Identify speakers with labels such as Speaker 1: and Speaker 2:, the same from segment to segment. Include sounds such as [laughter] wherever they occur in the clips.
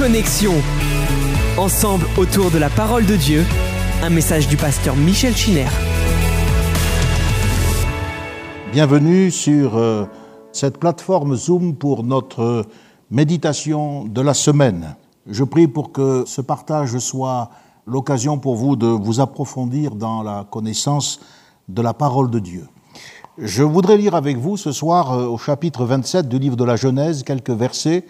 Speaker 1: Connexion. Ensemble autour de la parole de Dieu, un message du pasteur Michel Chiner.
Speaker 2: Bienvenue sur euh, cette plateforme Zoom pour notre méditation de la semaine. Je prie pour que ce partage soit l'occasion pour vous de vous approfondir dans la connaissance de la parole de Dieu. Je voudrais lire avec vous ce soir euh, au chapitre 27 du livre de la Genèse quelques versets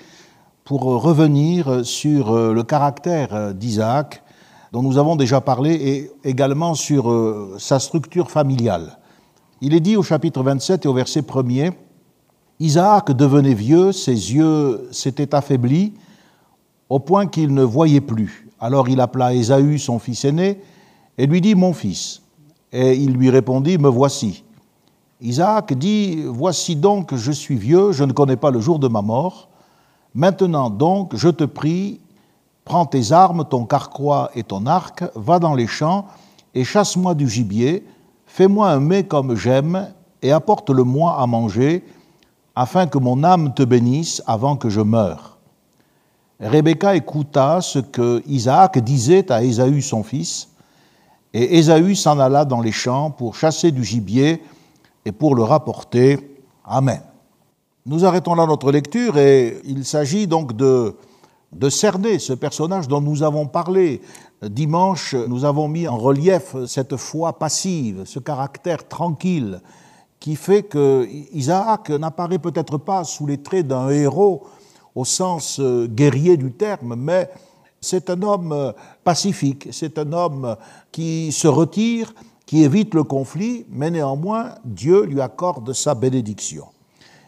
Speaker 2: pour revenir sur euh, le caractère d'Isaac dont nous avons déjà parlé et également sur euh, sa structure familiale. Il est dit au chapitre 27 et au verset 1er, Isaac devenait vieux, ses yeux s'étaient affaiblis au point qu'il ne voyait plus. Alors il appela Ésaü, son fils aîné, et lui dit, Mon fils. Et il lui répondit, Me voici. Isaac dit, Voici donc, je suis vieux, je ne connais pas le jour de ma mort. Maintenant donc, je te prie, prends tes armes, ton carquois et ton arc, va dans les champs et chasse-moi du gibier, fais-moi un mets comme j'aime et apporte-le-moi à manger, afin que mon âme te bénisse avant que je meure. Rebecca écouta ce que Isaac disait à Ésaü son fils, et Ésaü s'en alla dans les champs pour chasser du gibier et pour le rapporter. Amen. Nous arrêtons là notre lecture et il s'agit donc de, cerner ce personnage dont nous avons parlé. Dimanche, nous avons mis en relief cette foi passive, ce caractère tranquille qui fait que Isaac n'apparaît peut-être pas sous les traits d'un héros au sens guerrier du terme, mais c'est un homme pacifique, c'est un homme qui se retire, qui évite le conflit, mais néanmoins Dieu lui accorde sa bénédiction.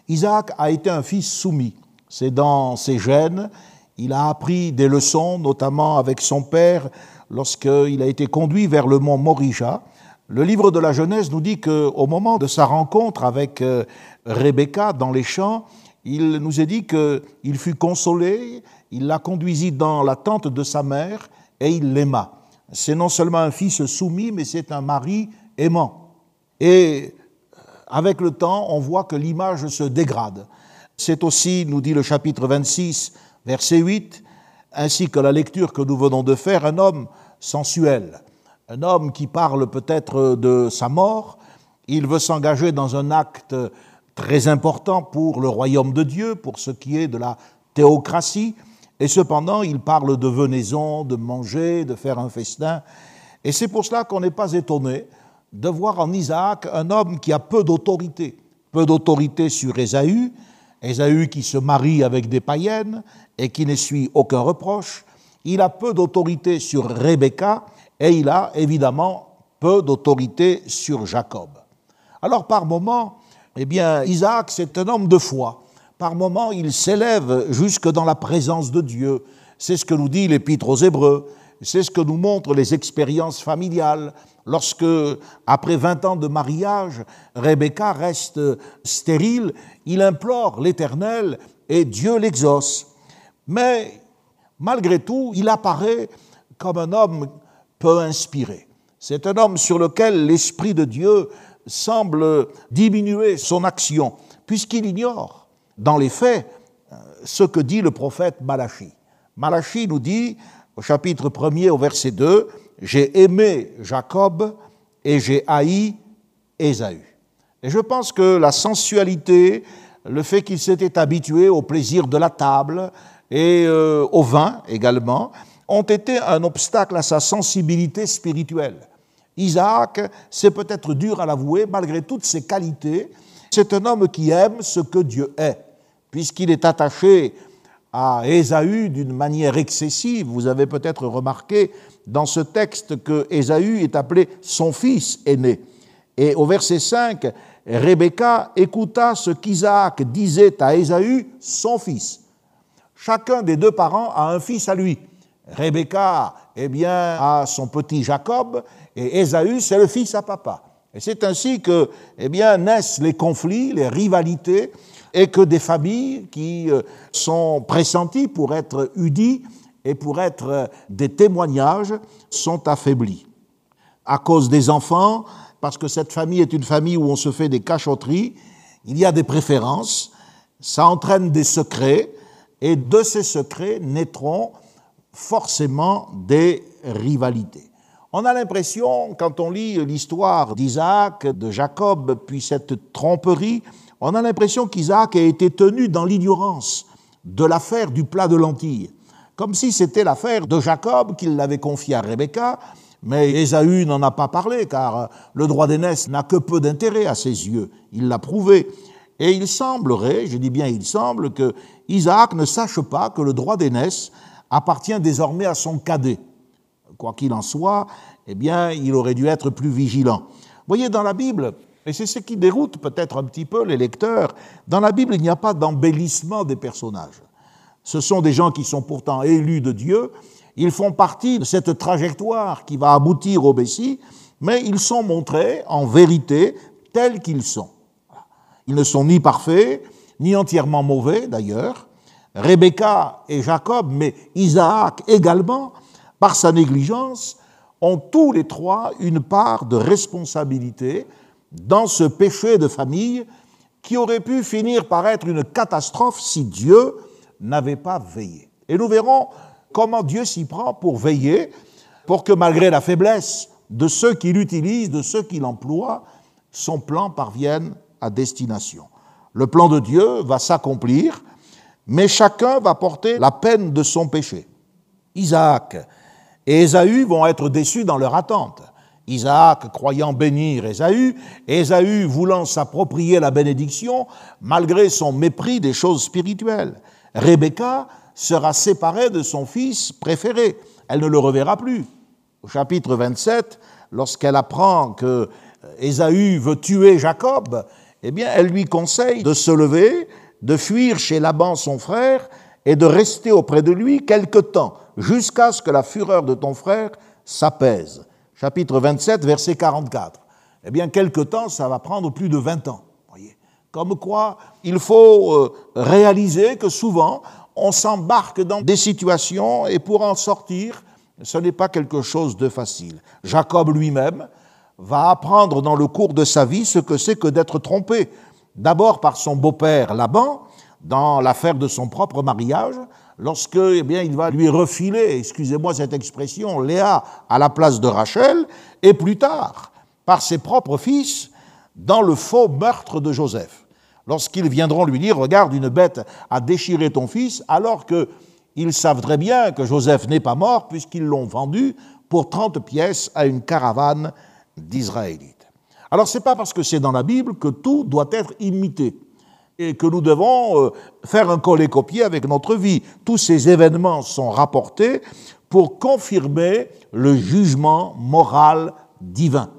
Speaker 2: Isaac a été un fils soumis, c'est dans ses gènes, il a appris des leçons, notamment avec son père, lorsqu'il a été conduit vers le mont Morija. Le livre de la Genèse nous dit qu'au moment de sa rencontre avec Rebecca dans les champs, il nous est dit qu'il fut consolé, il la conduisit dans la tente de sa mère et il l'aima. C'est non seulement un fils soumis, mais c'est un mari aimant. Et avec le temps, on voit que l'image se dégrade. C'est aussi, nous dit le chapitre 26, verset 8, ainsi que la lecture que nous venons de faire, un homme sensuel, un homme qui parle peut-être de sa mort, il veut s'engager dans un acte très important pour le royaume de Dieu, pour ce qui est de la théocratie, et cependant il parle de venaison, de manger, de faire un festin, et c'est pour cela qu'on n'est pas étonné de voir en Isaac un homme qui a peu d'autorité, peu d'autorité sur Ésaü, Ésaü qui se marie avec des païennes et qui n'essuie aucun reproche, il a peu d'autorité sur Rebecca et il a évidemment peu d'autorité sur Jacob. Alors par moments, eh bien, Isaac, c'est un homme de foi. Par moments, il s'élève jusque dans la présence de Dieu. C'est ce que nous dit l'Épître aux Hébreux, c'est ce que nous montrent les expériences familiales. Lorsque, après 20 ans de mariage, Rebecca reste stérile, il implore l'Éternel et Dieu l'exauce. Mais malgré tout, il apparaît comme un homme peu inspiré. C'est un homme sur lequel l'Esprit de Dieu semble diminuer son action, puisqu'il ignore, dans les faits, ce que dit le prophète Malachi. Malachi nous dit, au chapitre 1er, au verset 2, J'ai aimé Jacob et j'ai haï Ésaü. Et je pense que la sensualité, le fait qu'il s'était habitué au plaisir de la table et euh, au vin également, ont été un obstacle à sa sensibilité spirituelle. Isaac, c'est peut-être dur à l'avouer, malgré toutes ses qualités, c'est un homme qui aime ce que Dieu est, puisqu'il est attaché à Ésaü d'une manière excessive. Vous avez peut-être remarqué dans ce texte que Ésaü est appelé son fils aîné. Et au verset 5, Rebecca écouta ce qu'Isaac disait à Ésaü, son fils. Chacun des deux parents a un fils à lui. Rebecca, eh bien, a son petit Jacob, et Ésaü, c'est le fils à papa. Et c'est ainsi que, eh bien, naissent les conflits, les rivalités, et que des familles qui sont pressenties pour être udies et pour être des témoignages sont affaiblies. À cause des enfants, parce que cette famille est une famille où on se fait des cachotteries, il y a des préférences, ça entraîne des secrets, et de ces secrets naîtront forcément des rivalités. On a l'impression, quand on lit l'histoire d'Isaac, de Jacob, puis cette tromperie, on a l'impression qu'Isaac a été tenu dans l'ignorance de l'affaire du plat de lentilles, comme si c'était l'affaire de Jacob qu'il l'avait confié à Rebecca, mais Ésaü n'en a pas parlé, car le droit d'aînesse n'a que peu d'intérêt à ses yeux, il l'a prouvé. Et il semblerait, je dis bien il semble, que Isaac ne sache pas que le droit d'aînesse appartient désormais à son cadet. Quoi qu'il en soit, eh bien, il aurait dû être plus vigilant. Vous voyez, dans la Bible, et c'est ce qui déroute peut-être un petit peu les lecteurs, dans la Bible, il n'y a pas d'embellissement des personnages. Ce sont des gens qui sont pourtant élus de Dieu, ils font partie de cette trajectoire qui va aboutir au Messie, mais ils sont montrés en vérité tels qu'ils sont. Ils ne sont ni parfaits, ni entièrement mauvais d'ailleurs. Rebecca et Jacob, mais Isaac également, par sa négligence, ont tous les trois une part de responsabilité dans ce péché de famille qui aurait pu finir par être une catastrophe si Dieu n'avait pas veillé. Et nous verrons comment Dieu s'y prend pour veiller, pour que malgré la faiblesse de ceux qui l'utilisent, de ceux qui l'emploient, son plan parvienne à destination. Le plan de Dieu va s'accomplir, mais chacun va porter la peine de son péché. Isaac et Ésaü vont être déçus dans leur attente. Isaac croyant bénir Ésaü, Ésaü voulant s'approprier la bénédiction malgré son mépris des choses spirituelles. Rebecca sera séparée de son fils préféré. Elle ne le reverra plus. Au chapitre 27, lorsqu'elle apprend que Ésaü veut tuer Jacob, eh bien, elle lui conseille de se lever, de fuir chez Laban son frère et de rester auprès de lui quelque temps, jusqu'à ce que la fureur de ton frère s'apaise. Chapitre 27, verset 44. Eh bien, quelque temps, ça va prendre plus de 20 ans. Comme quoi, il faut euh, réaliser que souvent, on s'embarque dans des situations et pour en sortir, ce n'est pas quelque chose de facile. Jacob lui-même, va apprendre dans le cours de sa vie ce que c'est que d'être trompé. D'abord par son beau-père Laban, dans l'affaire de son propre mariage, lorsque eh bien, il va lui refiler, excusez-moi cette expression, Léa à la place de Rachel, et plus tard, par ses propres fils, dans le faux meurtre de Joseph. Lorsqu'ils viendront lui dire, regarde, une bête a déchiré ton fils, alors qu'ils savent très bien que Joseph n'est pas mort, puisqu'ils l'ont vendu pour 30 pièces à une caravane d'Israélites. Alors ce n'est pas parce que c'est dans la Bible que tout doit être imité et que nous devons euh, faire un coller-copier avec notre vie. Tous ces événements sont rapportés pour confirmer le jugement moral divin,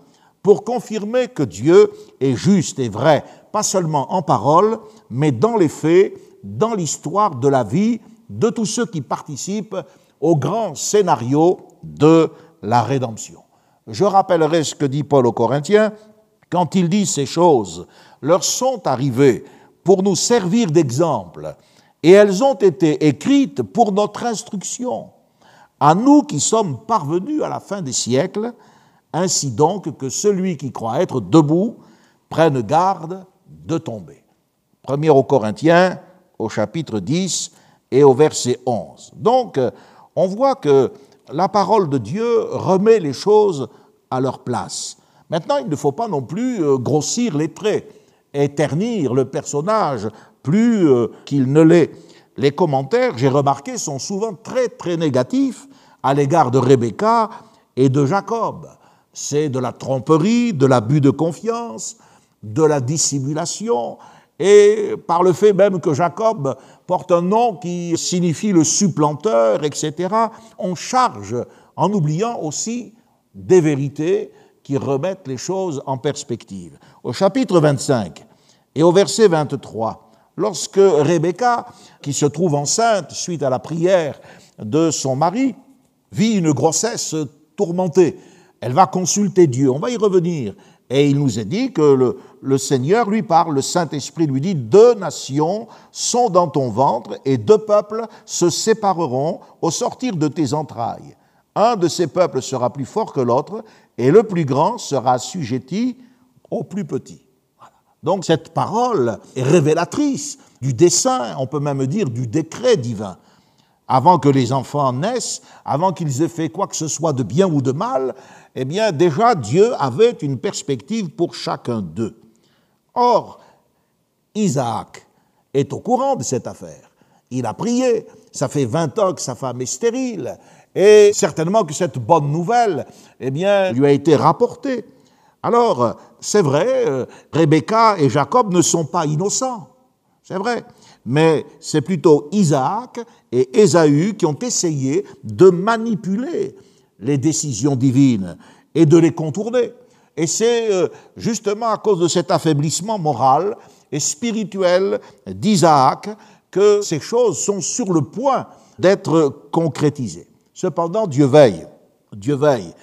Speaker 2: pour confirmer que Dieu est juste et vrai, pas seulement en parole, mais dans les faits, dans l'histoire de la vie de tous ceux qui participent au grand scénario de la rédemption. Je rappellerai ce que dit Paul aux Corinthiens, quand il dit ces choses leur sont arrivées pour nous servir d'exemple, et elles ont été écrites pour notre instruction, à nous qui sommes parvenus à la fin des siècles, ainsi donc que celui qui croit être debout prenne garde de tomber. Premier aux Corinthiens, au chapitre 10 et au verset 11. Donc, on voit que la parole de Dieu remet les choses à leur place. Maintenant, il ne faut pas non plus euh, grossir les traits et ternir le personnage plus euh, qu'il ne l'est. Les commentaires, j'ai remarqué, sont souvent très très négatifs à l'égard de Rebecca et de Jacob. C'est de la tromperie, de l'abus de confiance, de la dissimulation, et par le fait même que Jacob porte un nom qui signifie le supplanteur, etc., on charge en oubliant aussi des vérités qui remettent les choses en perspective. Au chapitre 25 et au verset 23, lorsque Rebecca, qui se trouve enceinte suite à la prière de son mari, vit une grossesse tourmentée, elle va consulter Dieu. On va y revenir. Et il nous est dit que le, Seigneur lui parle, le Saint-Esprit lui dit, deux nations sont dans ton ventre et deux peuples se sépareront au sortir de tes entrailles. Un de ces peuples sera plus fort que l'autre et le plus grand sera assujetti au plus petit. Donc cette parole est révélatrice du dessein, on peut même dire du décret divin. Avant que les enfants naissent, avant qu'ils aient fait quoi que ce soit de bien ou de mal, eh bien déjà Dieu avait une perspective pour chacun d'eux. Or, Isaac est au courant de cette affaire. Il a prié. Ça fait 20 ans que sa femme est stérile. Et certainement que cette bonne nouvelle, eh bien, lui a été rapportée. Alors, c'est vrai, euh, Rebecca et Jacob ne sont pas innocents. C'est vrai. Mais c'est plutôt Isaac et Ésaü qui ont essayé de manipuler les décisions divines et de les contourner. Et c'est euh, justement à cause de cet affaiblissement moral et spirituel d'Isaac que ces choses sont sur le point d'être concrétisées. Cependant, Dieu veille. Dieu veille.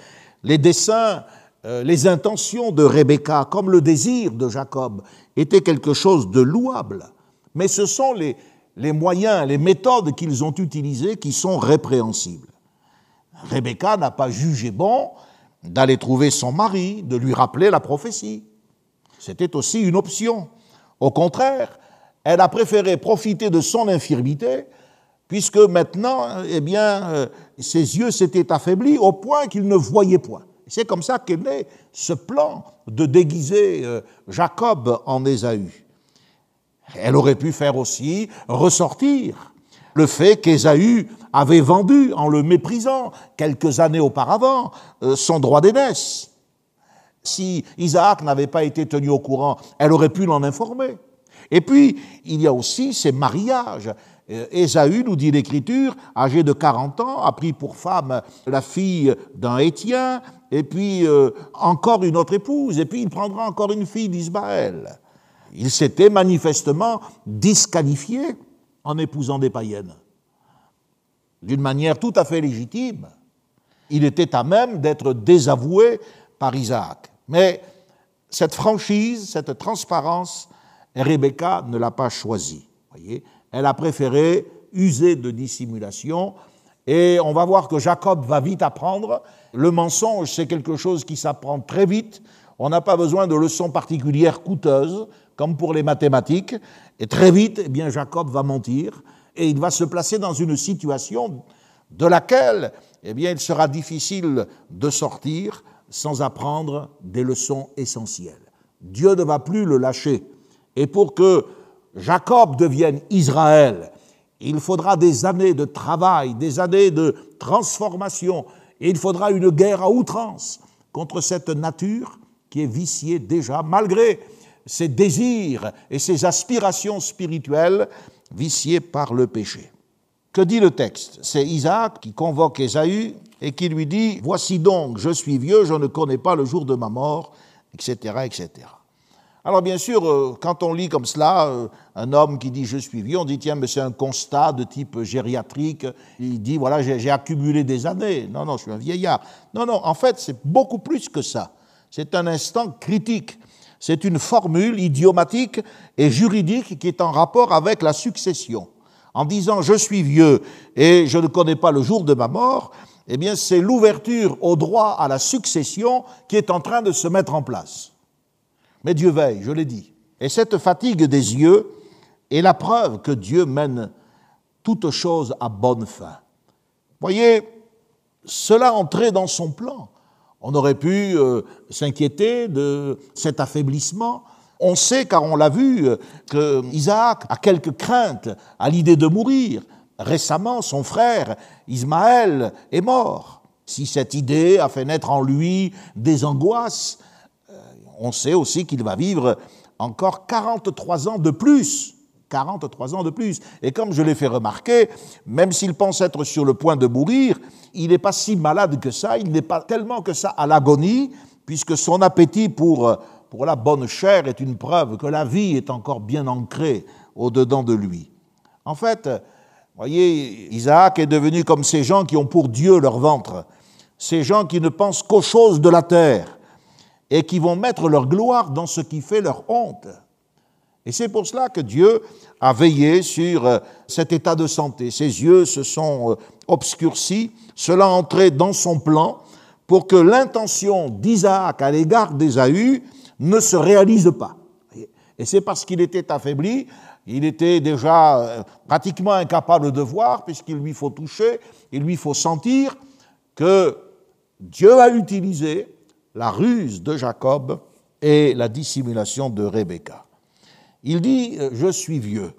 Speaker 2: Les desseins, euh, les intentions de Rebecca, comme le désir de Jacob, étaient quelque chose de louable. Mais ce sont les, les moyens, les méthodes qu'ils ont utilisées qui sont répréhensibles. Rebecca n'a pas jugé bon d'aller trouver son mari, de lui rappeler la prophétie. C'était aussi une option. Au contraire, elle a préféré profiter de son infirmité, puisque maintenant, eh bien, euh, ses yeux s'étaient affaiblis au point qu'il ne voyait point. C'est comme ça qu'est né ce plan de déguiser euh, Jacob en Ésaü. Elle aurait pu faire aussi ressortir le fait qu'Ésaü avait vendu, en le méprisant quelques années auparavant, euh, son droit d'aînesse. Si Isaac n'avait pas été tenu au courant, elle aurait pu l'en informer. Et puis, il y a aussi ces mariages. Euh, Ésaü, nous dit l'Écriture, âgé de 40 ans, a pris pour femme la fille d'un Étien, et puis euh, encore une autre épouse, et puis il prendra encore une fille d'Ismaël. Il s'était manifestement disqualifié en épousant des païennes. D'une manière tout à fait légitime. Il était à même d'être désavoué par Isaac. Mais cette franchise, cette transparence, Rebecca ne l'a pas choisie. Voyez Elle a préféré user de dissimulation. Et on va voir que Jacob va vite apprendre. Le mensonge, c'est quelque chose qui s'apprend très vite. On n'a pas besoin de leçons particulières coûteuses, comme pour les mathématiques. Et très vite, eh Jacob va mentir et il va se placer dans une situation de laquelle eh il sera difficile de sortir sans apprendre des leçons essentielles. Dieu ne va plus le lâcher. Et pour que Jacob devienne Israël, il faudra des années de travail, des années de transformation, et il faudra une guerre à outrance contre cette nature qui est viciée déjà, malgré ses désirs et ses aspirations spirituelles viciées par le péché. Que dit le texte? C'est Isaac qui convoque Ésaü et qui lui dit, Voici donc, je suis vieux, je ne connais pas le jour de ma mort, etc. etc. Alors bien sûr, euh, quand on lit comme cela, euh, un homme qui dit je suis vieux, on dit tiens, mais c'est un constat de type gériatrique. Il dit voilà, j'ai accumulé des années. Non, non, je suis un vieillard. Non, non, en fait, c'est beaucoup plus que ça. C'est un instant critique. C'est une formule idiomatique et juridique qui est en rapport avec la succession. En disant je suis vieux et je ne connais pas le jour de ma mort, eh bien c'est l'ouverture au droit à la succession qui est en train de se mettre en place. Mais Dieu veille, je l'ai dit. Et cette fatigue des yeux est la preuve que Dieu mène toute chose à bonne fin. Voyez, cela entrait dans son plan. On aurait pu euh, s'inquiéter de cet affaiblissement. On sait, car on l'a vu, euh, que Isaac a quelques craintes à l'idée de mourir. Récemment, son frère Ismaël est mort. Si cette idée a fait naître en lui des angoisses, euh, on sait aussi qu'il va vivre encore 43 ans de plus 43 ans de plus. Et comme je l'ai fait remarquer, même s'il pense être sur le point de mourir, il n'est pas si malade que ça, il n'est pas tellement que ça à l'agonie, puisque son appétit pour, pour la bonne chair est une preuve que la vie est encore bien ancrée au-dedans de lui. En fait, voyez, Isaac est devenu comme ces gens qui ont pour Dieu leur ventre, ces gens qui ne pensent qu'aux choses de la terre et qui vont mettre leur gloire dans ce qui fait leur honte. Et c'est pour cela que Dieu a veillé sur euh, cet état de santé. Ses yeux se sont euh, obscurcis, cela entrait dans son plan pour que l'intention d'Isaac à l'égard d'Ésaü ne se réalise pas. Et c'est parce qu'il était affaibli il était déjà euh, pratiquement incapable de voir, puisqu'il lui faut toucher, il lui faut sentir que Dieu a utilisé la ruse de Jacob et la dissimulation de Rebecca. Il dit euh, Je suis vieux.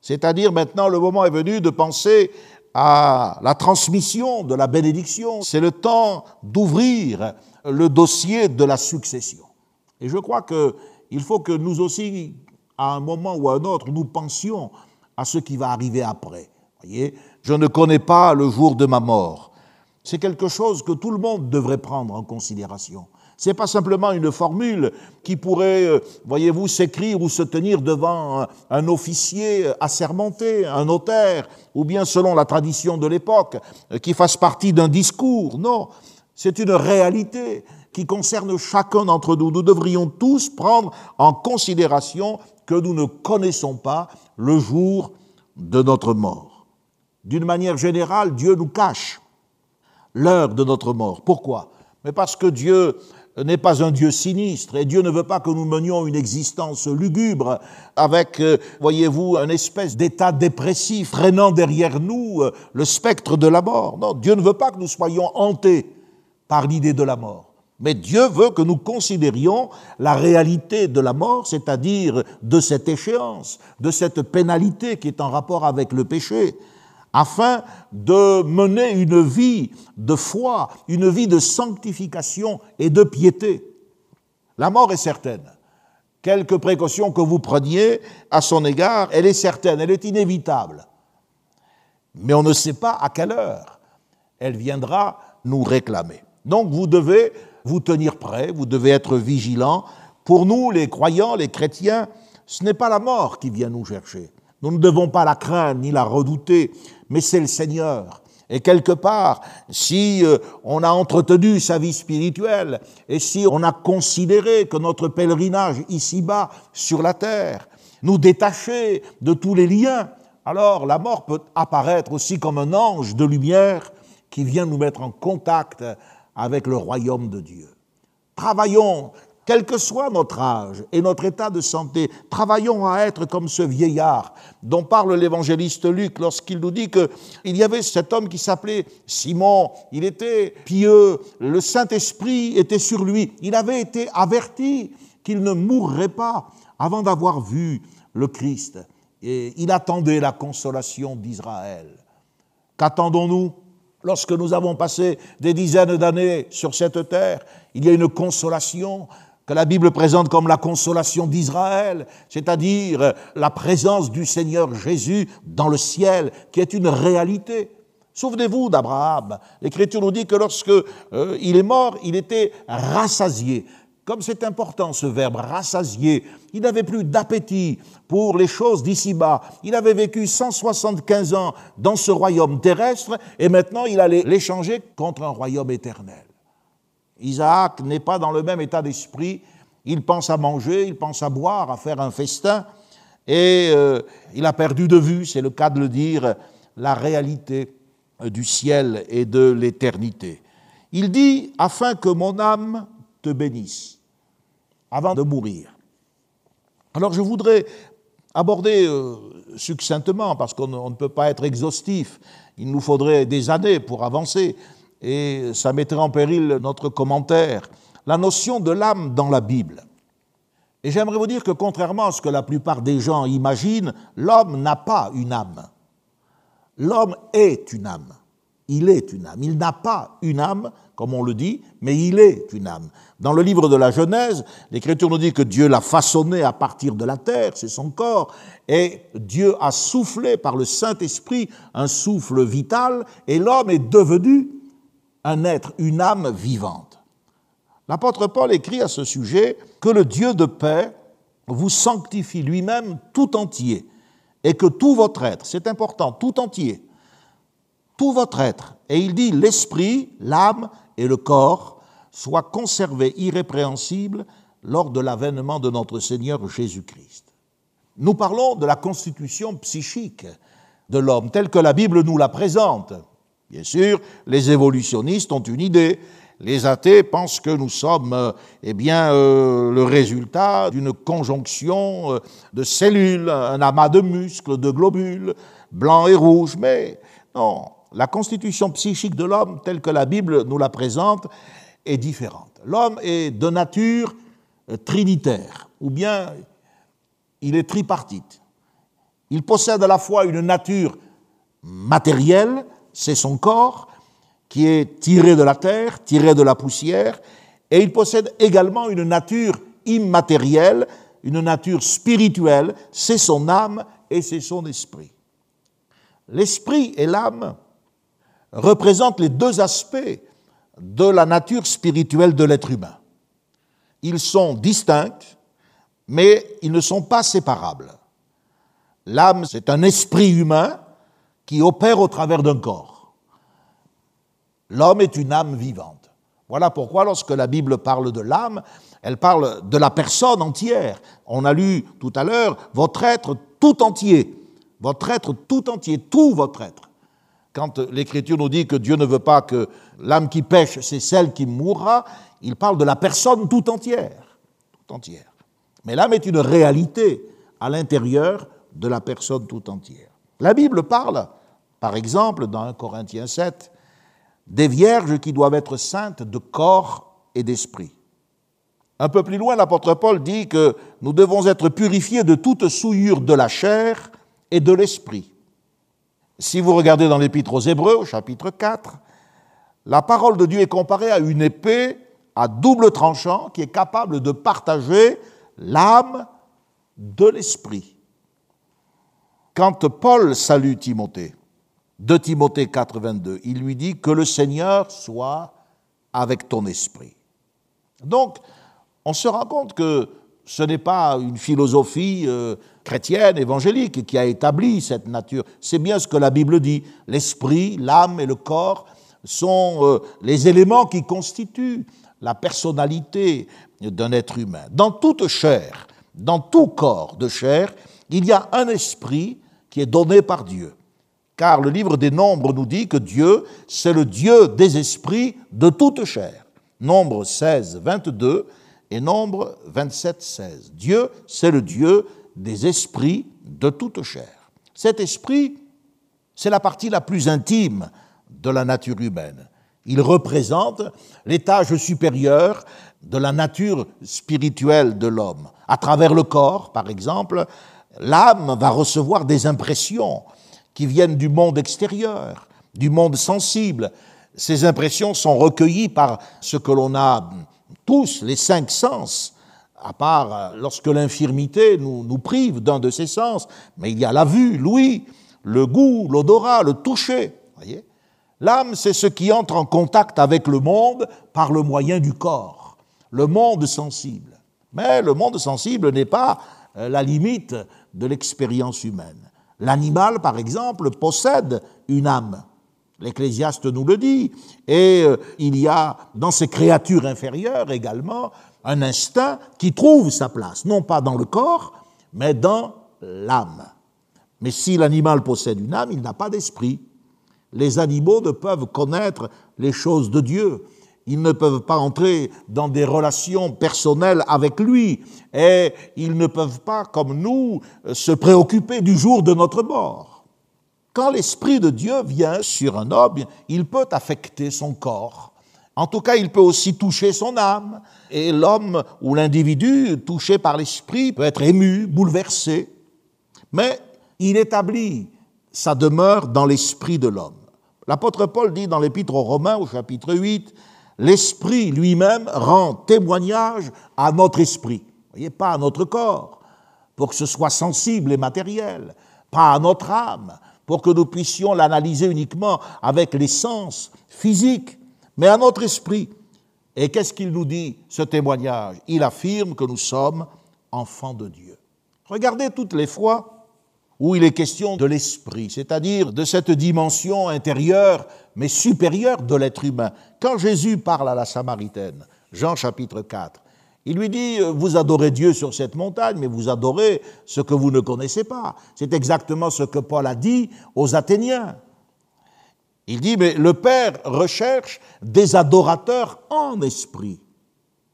Speaker 2: C'est-à-dire maintenant le moment est venu de penser à la transmission de la bénédiction. C'est le temps d'ouvrir le dossier de la succession. Et je crois qu'il faut que nous aussi, à un moment ou à un autre, nous pensions à ce qui va arriver après. Voyez, je ne connais pas le jour de ma mort. C'est quelque chose que tout le monde devrait prendre en considération. Ce n'est pas simplement une formule qui pourrait, euh, voyez-vous, s'écrire ou se tenir devant un officier assermenté, un notaire, ou bien selon la tradition de l'époque, euh, qui fasse partie d'un discours. Non, c'est une réalité qui concerne chacun d'entre nous. Nous devrions tous prendre en considération que nous ne connaissons pas le jour de notre mort. D'une manière générale, Dieu nous cache l'heure de notre mort. Pourquoi? Mais parce que Dieu n'est pas un Dieu sinistre et Dieu ne veut pas que nous menions une existence lugubre avec, euh, voyez-vous, un espèce d'état dépressif traînant derrière nous euh, le spectre de la mort. Non, Dieu ne veut pas que nous soyons hantés par l'idée de la mort. Mais Dieu veut que nous considérions la réalité de la mort, c'est-à-dire de cette échéance, de cette pénalité qui est en rapport avec le péché, afin de mener une vie de foi, une vie de sanctification et de piété. La mort est certaine. Quelques précautions que vous preniez à son égard, elle est certaine, elle est inévitable. Mais on ne sait pas à quelle heure elle viendra nous réclamer. Donc vous devez vous tenir prêt, vous devez être vigilant. Pour nous, les croyants, les chrétiens, ce n'est pas la mort qui vient nous chercher. Nous ne devons pas la craindre ni la redouter, mais c'est le Seigneur. Et quelque part, si euh, on a entretenu sa vie spirituelle et si on a considéré que notre pèlerinage ici-bas sur la terre nous détachait de tous les liens, alors la mort peut apparaître aussi comme un ange de lumière qui vient nous mettre en contact avec le royaume de Dieu. Travaillons quel que soit notre âge et notre état de santé, travaillons à être comme ce vieillard dont parle l'évangéliste Luc lorsqu'il nous dit qu'il y avait cet homme qui s'appelait Simon, il était pieux, le Saint-Esprit était sur lui, il avait été averti qu'il ne mourrait pas avant d'avoir vu le Christ. Et il attendait la consolation d'Israël. Qu'attendons-nous lorsque nous avons passé des dizaines d'années sur cette terre? Il y a une consolation que la Bible présente comme la consolation d'Israël, c'est-à-dire la présence du Seigneur Jésus dans le ciel, qui est une réalité. Souvenez-vous d'Abraham. L'Écriture nous dit que lorsque euh, il est mort, il était rassasié. Comme c'est important ce verbe rassasié, il n'avait plus d'appétit pour les choses d'ici-bas. Il avait vécu 175 ans dans ce royaume terrestre et maintenant il allait l'échanger contre un royaume éternel. Isaac n'est pas dans le même état d'esprit. Il pense à manger, il pense à boire, à faire un festin, et euh, il a perdu de vue, c'est le cas de le dire, la réalité du ciel et de l'éternité. Il dit, afin que mon âme te bénisse, avant de mourir. Alors je voudrais aborder euh, succinctement, parce qu'on ne peut pas être exhaustif, il nous faudrait des années pour avancer, et ça mettrait en péril notre commentaire, la notion de l'âme dans la Bible. Et j'aimerais vous dire que contrairement à ce que la plupart des gens imaginent, l'homme n'a pas une âme. L'homme est une âme. Il est une âme. Il n'a pas une âme, comme on le dit, mais il est une âme. Dans le livre de la Genèse, l'Écriture nous dit que Dieu l'a façonné à partir de la terre, c'est son corps, et Dieu a soufflé par le Saint-Esprit un souffle vital, et l'homme est devenu un être, une âme vivante. L'apôtre Paul écrit à ce sujet que le Dieu de paix vous sanctifie lui-même tout entier et que tout votre être, c'est important, tout entier, tout votre être, et il dit l'esprit, l'âme et le corps soient conservés irrépréhensibles lors de l'avènement de notre Seigneur Jésus-Christ. Nous parlons de la constitution psychique de l'homme telle que la Bible nous la présente. Bien sûr, les évolutionnistes ont une idée. Les athées pensent que nous sommes euh, eh bien, euh, le résultat d'une conjonction euh, de cellules, un amas de muscles, de globules, blancs et rouges. Mais non, la constitution psychique de l'homme, telle que la Bible nous la présente, est différente. L'homme est de nature trinitaire, ou bien il est tripartite. Il possède à la fois une nature matérielle, c'est son corps, qui est tiré de la terre, tiré de la poussière, et il possède également une nature immatérielle, une nature spirituelle, c'est son âme et c'est son esprit. L'esprit et l'âme représentent les deux aspects de la nature spirituelle de l'être humain. Ils sont distincts, mais ils ne sont pas séparables. L'âme, c'est un esprit humain qui opère au travers d'un corps. L'homme est une âme vivante. Voilà pourquoi lorsque la Bible parle de l'âme, elle parle de la personne entière. On a lu tout à l'heure votre être tout entier, votre être tout entier, tout votre être. Quand l'Écriture nous dit que Dieu ne veut pas que l'âme qui pêche, c'est celle qui mourra, il parle de la personne tout entière. Tout entière. Mais l'âme est une réalité à l'intérieur de la personne tout entière. La Bible parle, par exemple, dans 1 Corinthiens 7, des vierges qui doivent être saintes de corps et d'esprit. Un peu plus loin, l'apôtre Paul dit que nous devons être purifiés de toute souillure de la chair et de l'esprit. Si vous regardez dans l'Épître aux Hébreux, au chapitre 4, la parole de Dieu est comparée à une épée à double tranchant qui est capable de partager l'âme de l'esprit. Quand Paul salue Timothée, de Timothée 4, 22, il lui dit que le Seigneur soit avec ton esprit. Donc, on se rend compte que ce n'est pas une philosophie euh, chrétienne, évangélique, qui a établi cette nature. C'est bien ce que la Bible dit. L'esprit, l'âme et le corps sont euh, les éléments qui constituent la personnalité d'un être humain. Dans toute chair, dans tout corps de chair, il y a un esprit qui est donné par Dieu. Car le livre des Nombres nous dit que Dieu, c'est le Dieu des esprits de toute chair. Nombre 16, 22 et Nombre 27, 16. Dieu, c'est le Dieu des esprits de toute chair. Cet esprit, c'est la partie la plus intime de la nature humaine. Il représente l'étage supérieur de la nature spirituelle de l'homme. À travers le corps, par exemple, l'âme va recevoir des impressions qui viennent du monde extérieur, du monde sensible. Ces impressions sont recueillies par ce que l'on a tous, les cinq sens, à part lorsque l'infirmité nous, nous, prive d'un de ces sens. Mais il y a la vue, l'ouïe, le goût, l'odorat, le toucher. Voyez L'âme, c'est ce qui entre en contact avec le monde par le moyen du corps, le monde sensible. Mais le monde sensible n'est pas euh, la limite de l'expérience humaine. L'animal, par exemple, possède une âme. L'Ecclésiaste nous le dit. Et euh, il y a dans ces créatures inférieures également un instinct qui trouve sa place, non pas dans le corps, mais dans l'âme. Mais si l'animal possède une âme, il n'a pas d'esprit les animaux ne peuvent connaître les choses de Dieu. Ils ne peuvent pas entrer dans des relations personnelles avec lui et ils ne peuvent pas, comme nous, se préoccuper du jour de notre mort. Quand l'Esprit de Dieu vient sur un homme, il peut affecter son corps. En tout cas, il peut aussi toucher son âme. Et l'homme ou l'individu touché par l'Esprit peut être ému, bouleversé. Mais il établit sa demeure dans l'esprit de l'homme. L'apôtre Paul dit dans l'épître aux Romains au chapitre 8, l'Esprit lui-même rend témoignage à notre esprit, voyez, pas à notre corps, pour que ce soit sensible et matériel, pas à notre âme, pour que nous puissions l'analyser uniquement avec les sens physiques, mais à notre esprit. Et qu'est-ce qu'il nous dit, ce témoignage? Il affirme que nous sommes enfants de Dieu. Regardez toutes les fois où il est question de l'esprit, c'est-à-dire de cette dimension intérieure mais supérieure de l'être humain. Quand Jésus parle à la Samaritaine, Jean chapitre 4, il lui dit, vous adorez Dieu sur cette montagne, mais vous adorez ce que vous ne connaissez pas. C'est exactement ce que Paul a dit aux Athéniens. Il dit, mais le Père recherche des adorateurs en esprit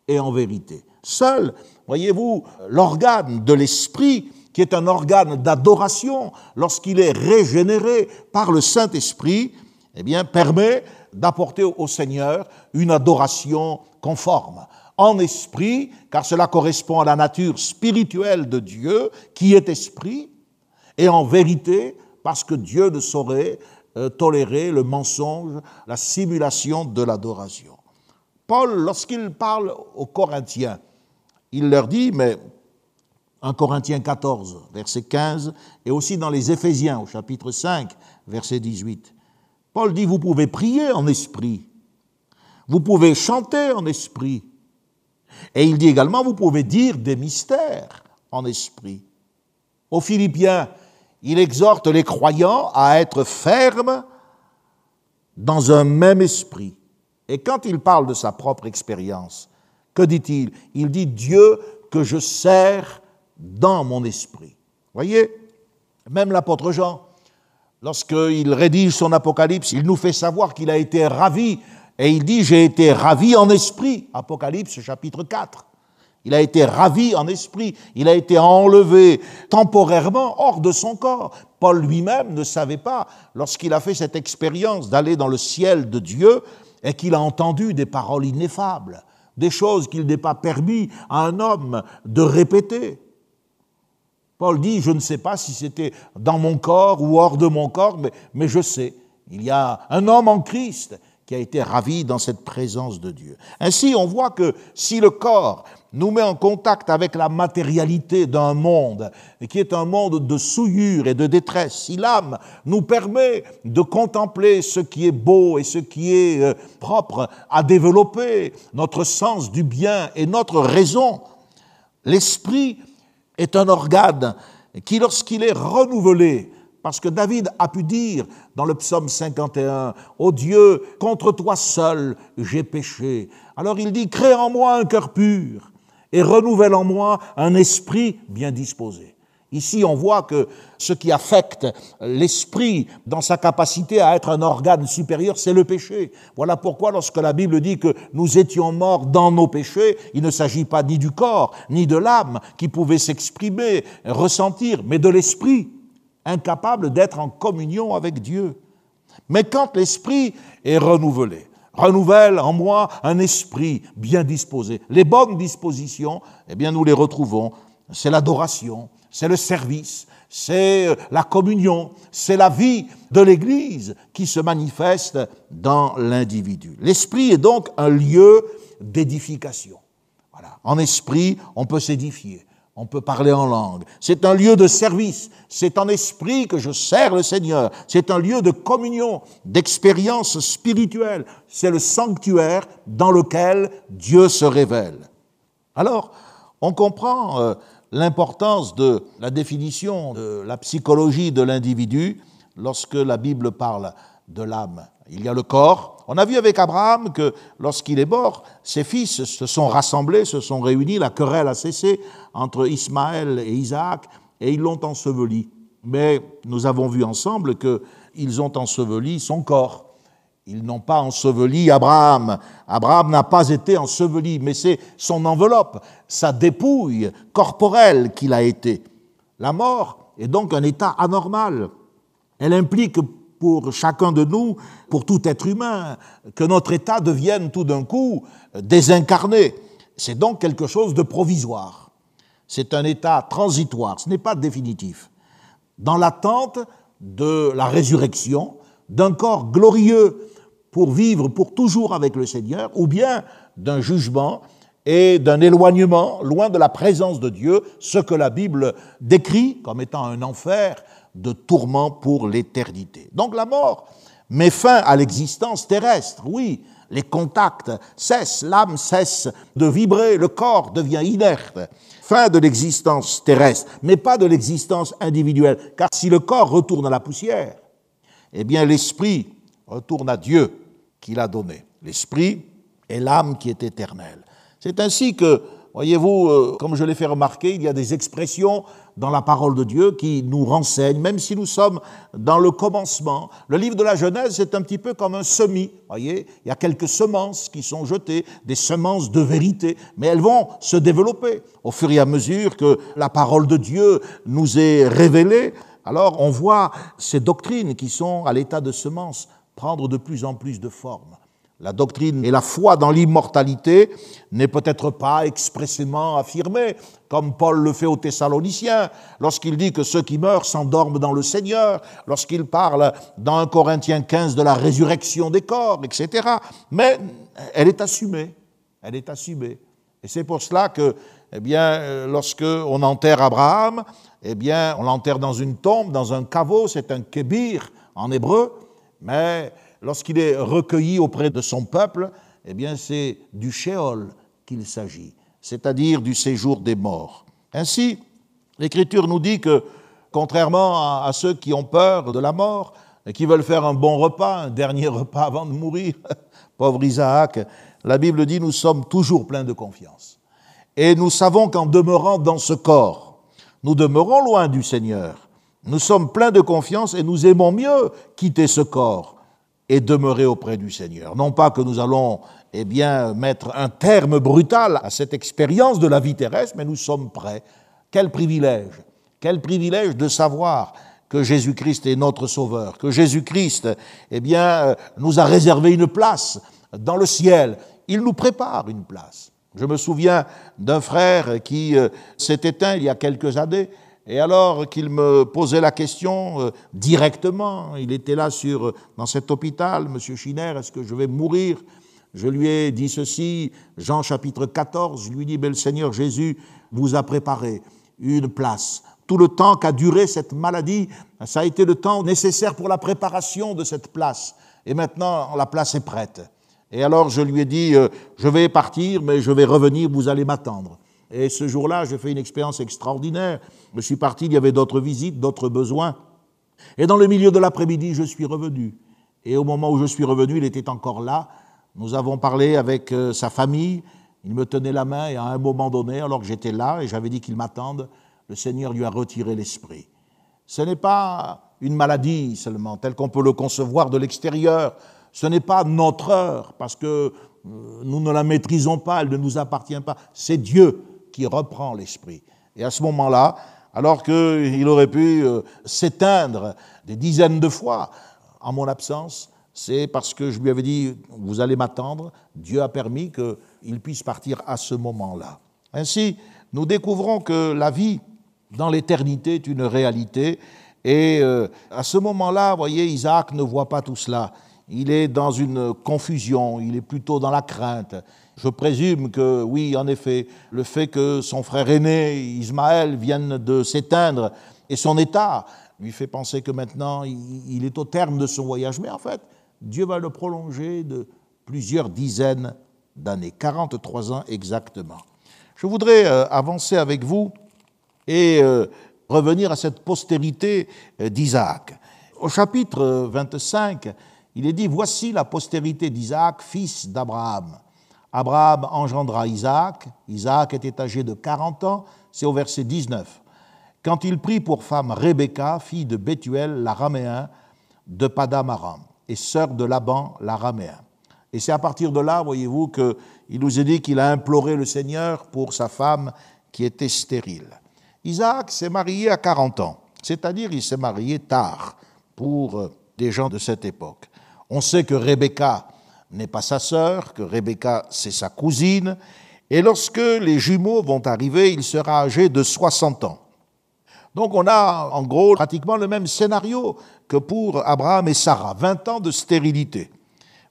Speaker 2: et en vérité. Seul, voyez-vous, l'organe de l'esprit, qui est un organe d'adoration, lorsqu'il est régénéré par le Saint-Esprit, eh bien, permet d'apporter au Seigneur une adoration conforme en esprit, car cela correspond à la nature spirituelle de Dieu, qui est esprit, et en vérité, parce que Dieu ne saurait euh, tolérer le mensonge, la simulation de l'adoration. Paul, lorsqu'il parle aux Corinthiens, il leur dit, mais en Corinthiens 14, verset 15, et aussi dans les Éphésiens au chapitre 5, verset 18, Paul dit, vous pouvez prier en esprit, vous pouvez chanter en esprit, et il dit également, vous pouvez dire des mystères en esprit. Aux Philippiens, il exhorte les croyants à être fermes dans un même esprit. Et quand il parle de sa propre expérience, que dit-il? Il dit Dieu que je sers dans mon esprit. Voyez, même l'apôtre Jean, lorsqu'il rédige son Apocalypse, il nous fait savoir qu'il a été ravi et il dit, j'ai été ravi en esprit. Apocalypse chapitre 4. Il a été ravi en esprit, il a été enlevé temporairement hors de son corps. Paul lui-même ne savait pas, lorsqu'il a fait cette expérience d'aller dans le ciel de Dieu, et qu'il a entendu des paroles ineffables, des choses qu'il n'est pas permis à un homme de répéter. Paul dit, je ne sais pas si c'était dans mon corps ou hors de mon corps, mais, je sais, il y a un homme en Christ qui a été ravi dans cette présence de Dieu. Ainsi, on voit que si le corps nous met en contact avec la matérialité d'un monde, qui est un monde de souillure et de détresse, si l'âme nous permet de contempler ce qui est beau et ce qui est euh, propre à développer, notre sens du bien et notre raison, l'esprit est un organe qui, lorsqu'il est renouvelé, parce que David a pu dire dans le psaume 51, Ô Dieu, contre toi seul j'ai péché. Alors il dit, crée en moi un cœur pur et renouvelle en moi un esprit bien disposé. Ici, on voit que ce qui affecte l'esprit dans sa capacité à être un organe supérieur, c'est le péché. Voilà pourquoi lorsque la Bible dit que nous étions morts dans nos péchés, il ne s'agit pas ni du corps, ni de l'âme qui pouvait s'exprimer, ressentir, mais de l'esprit incapable d'être en communion avec Dieu. Mais quand l'esprit est renouvelé, renouvelle en moi un esprit bien disposé. Les bonnes dispositions, eh bien, nous les retrouvons. C'est l'adoration, c'est le service, c'est euh, la communion, c'est la vie de l'Église qui se manifeste dans l'individu. L'esprit est donc un lieu d'édification. Voilà. En esprit, on peut s'édifier on peut parler en langue. C'est un lieu de service. C'est en esprit que je sers le Seigneur. C'est un lieu de communion, d'expérience spirituelle. C'est le sanctuaire dans lequel Dieu se révèle. Alors, on comprend euh, l'importance de la définition de la psychologie de l'individu lorsque la Bible parle de l'âme. Il y a le corps. On a vu avec Abraham que lorsqu'il est mort, ses fils se sont rassemblés, se sont réunis, la querelle a cessé entre Ismaël et Isaac, et ils l'ont enseveli. Mais nous avons vu ensemble qu'ils ont enseveli son corps. Ils n'ont pas enseveli Abraham. Abraham n'a pas été enseveli, mais c'est son enveloppe, sa dépouille corporelle qu'il a été. La mort est donc un état anormal. Elle implique pour chacun de nous, pour tout être humain, que notre état devienne tout d'un coup désincarné. C'est donc quelque chose de provisoire. C'est un état transitoire, ce n'est pas définitif. Dans l'attente de la résurrection, d'un corps glorieux pour vivre pour toujours avec le Seigneur, ou bien d'un jugement et d'un éloignement loin de la présence de Dieu, ce que la Bible décrit comme étant un enfer de tourment pour l'éternité. Donc la mort met fin à l'existence terrestre, oui, les contacts cessent, l'âme cesse de vibrer, le corps devient inerte. Fin de l'existence terrestre, mais pas de l'existence individuelle, car si le corps retourne à la poussière, eh bien l'esprit retourne à Dieu qui l'a donné. L'esprit est l'âme qui est éternelle. C'est ainsi que voyez-vous, euh, comme je l'ai fait remarquer, il y a des expressions dans la parole de Dieu qui nous renseignent, même si nous sommes dans le commencement. Le livre de la Genèse, c'est un petit peu comme un semis. Voyez, il y a quelques semences qui sont jetées, des semences de vérité, mais elles vont se développer au fur et à mesure que la parole de Dieu nous est révélée. Alors on voit ces doctrines qui sont à l'état de semences prendre de plus en plus de forme. La doctrine et la foi dans l'immortalité n'est peut-être pas expressément affirmée, comme Paul le fait aux Thessaloniciens, lorsqu'il dit que ceux qui meurent s'endorment dans le Seigneur, lorsqu'il parle dans 1 Corinthiens 15 de la résurrection des corps, etc. Mais elle est assumée, elle est assumée. Et c'est pour cela que, eh bien, lorsque on enterre Abraham, eh bien, on l'enterre dans une tombe, dans un caveau, c'est un kébir en hébreu, mais lorsqu'il est recueilli auprès de son peuple, eh bien c'est du Sheol qu'il s'agit, c'est-à-dire du séjour des morts. Ainsi, l'Écriture nous dit que, contrairement à, ceux qui ont peur de la mort et qui veulent faire un bon repas, un dernier repas avant de mourir, [laughs] pauvre Isaac, la Bible dit nous sommes toujours pleins de confiance. Et nous savons qu'en demeurant dans ce corps, nous demeurons loin du Seigneur. Nous sommes pleins de confiance et nous aimons mieux quitter ce corps et demeurer auprès du Seigneur. Non pas que nous allons eh bien, mettre un terme brutal à cette expérience de la vie terrestre, mais nous sommes prêts. Quel privilège, quel privilège de savoir que Jésus-Christ est notre Sauveur, que Jésus-Christ eh bien, euh, nous a réservé une place dans le ciel. Il nous prépare une place. Je me souviens d'un frère qui euh, s'est éteint il y a quelques années et alors qu'il me posait la question euh, directement, il était là sur, dans cet hôpital, Monsieur Schiner, est-ce que je vais mourir? Je lui ai dit ceci, Jean chapitre 14, je lui dis, mais le Seigneur Jésus vous a préparé une place. Tout le temps qu'a duré cette maladie, ça a été le temps nécessaire pour la préparation de cette place. Et maintenant, la place est prête. Et alors je lui ai dit, euh, je vais partir, mais je vais revenir, vous allez m'attendre. Et ce jour-là, j'ai fait une expérience extraordinaire. Je suis parti, il y avait d'autres visites, d'autres besoins. Et dans le milieu de l'après-midi, je suis revenu. Et au moment où je suis revenu, il était encore là. Nous avons parlé avec euh, sa famille. Il me tenait la main et à un moment donné, alors que j'étais là et j'avais dit qu'il m'attende, le Seigneur lui a retiré l'esprit. Ce n'est pas une maladie seulement, telle qu'on peut le concevoir de l'extérieur. Ce n'est pas notre heure, parce que euh, nous ne la maîtrisons pas, elle ne nous appartient pas. C'est Dieu qui reprend l'esprit. Et à ce moment-là, alors qu'il aurait pu euh, s'éteindre des dizaines de fois en mon absence, c'est parce que je lui avais dit, vous allez m'attendre, Dieu a permis qu'il puisse partir à ce moment-là. Ainsi, nous découvrons que la vie dans l'éternité est une réalité, et euh, à ce moment-là, voyez, Isaac ne voit pas tout cela. Il est dans une confusion, il est plutôt dans la crainte, je présume que, oui, en effet, le fait que son frère aîné, Ismaël, vienne de s'éteindre et son état lui fait penser que maintenant il est au terme de son voyage. Mais en fait, Dieu va le prolonger de plusieurs dizaines d'années, 43 ans exactement. Je voudrais euh, avancer avec vous et euh, revenir à cette postérité euh, d'Isaac. Au chapitre 25, il est dit, Voici la postérité d'Isaac, fils d'Abraham. Abraham engendra Isaac. Isaac était âgé de 40 ans. C'est au verset 19. Quand il prit pour femme Rebecca, fille de Bethuel, l'araméen, de Padamaram, et sœur de Laban, l'araméen. Et c'est à partir de là, voyez-vous, qu'il nous est dit qu'il a imploré le Seigneur pour sa femme qui était stérile. Isaac s'est marié à 40 ans, c'est-à-dire il s'est marié tard pour euh, des gens de cette époque. On sait que Rebecca n'est pas sa sœur, que Rebecca, c'est sa cousine. Et lorsque les jumeaux vont arriver, il sera âgé de 60 ans. Donc on a en gros pratiquement le même scénario que pour Abraham et Sarah, 20 ans de stérilité.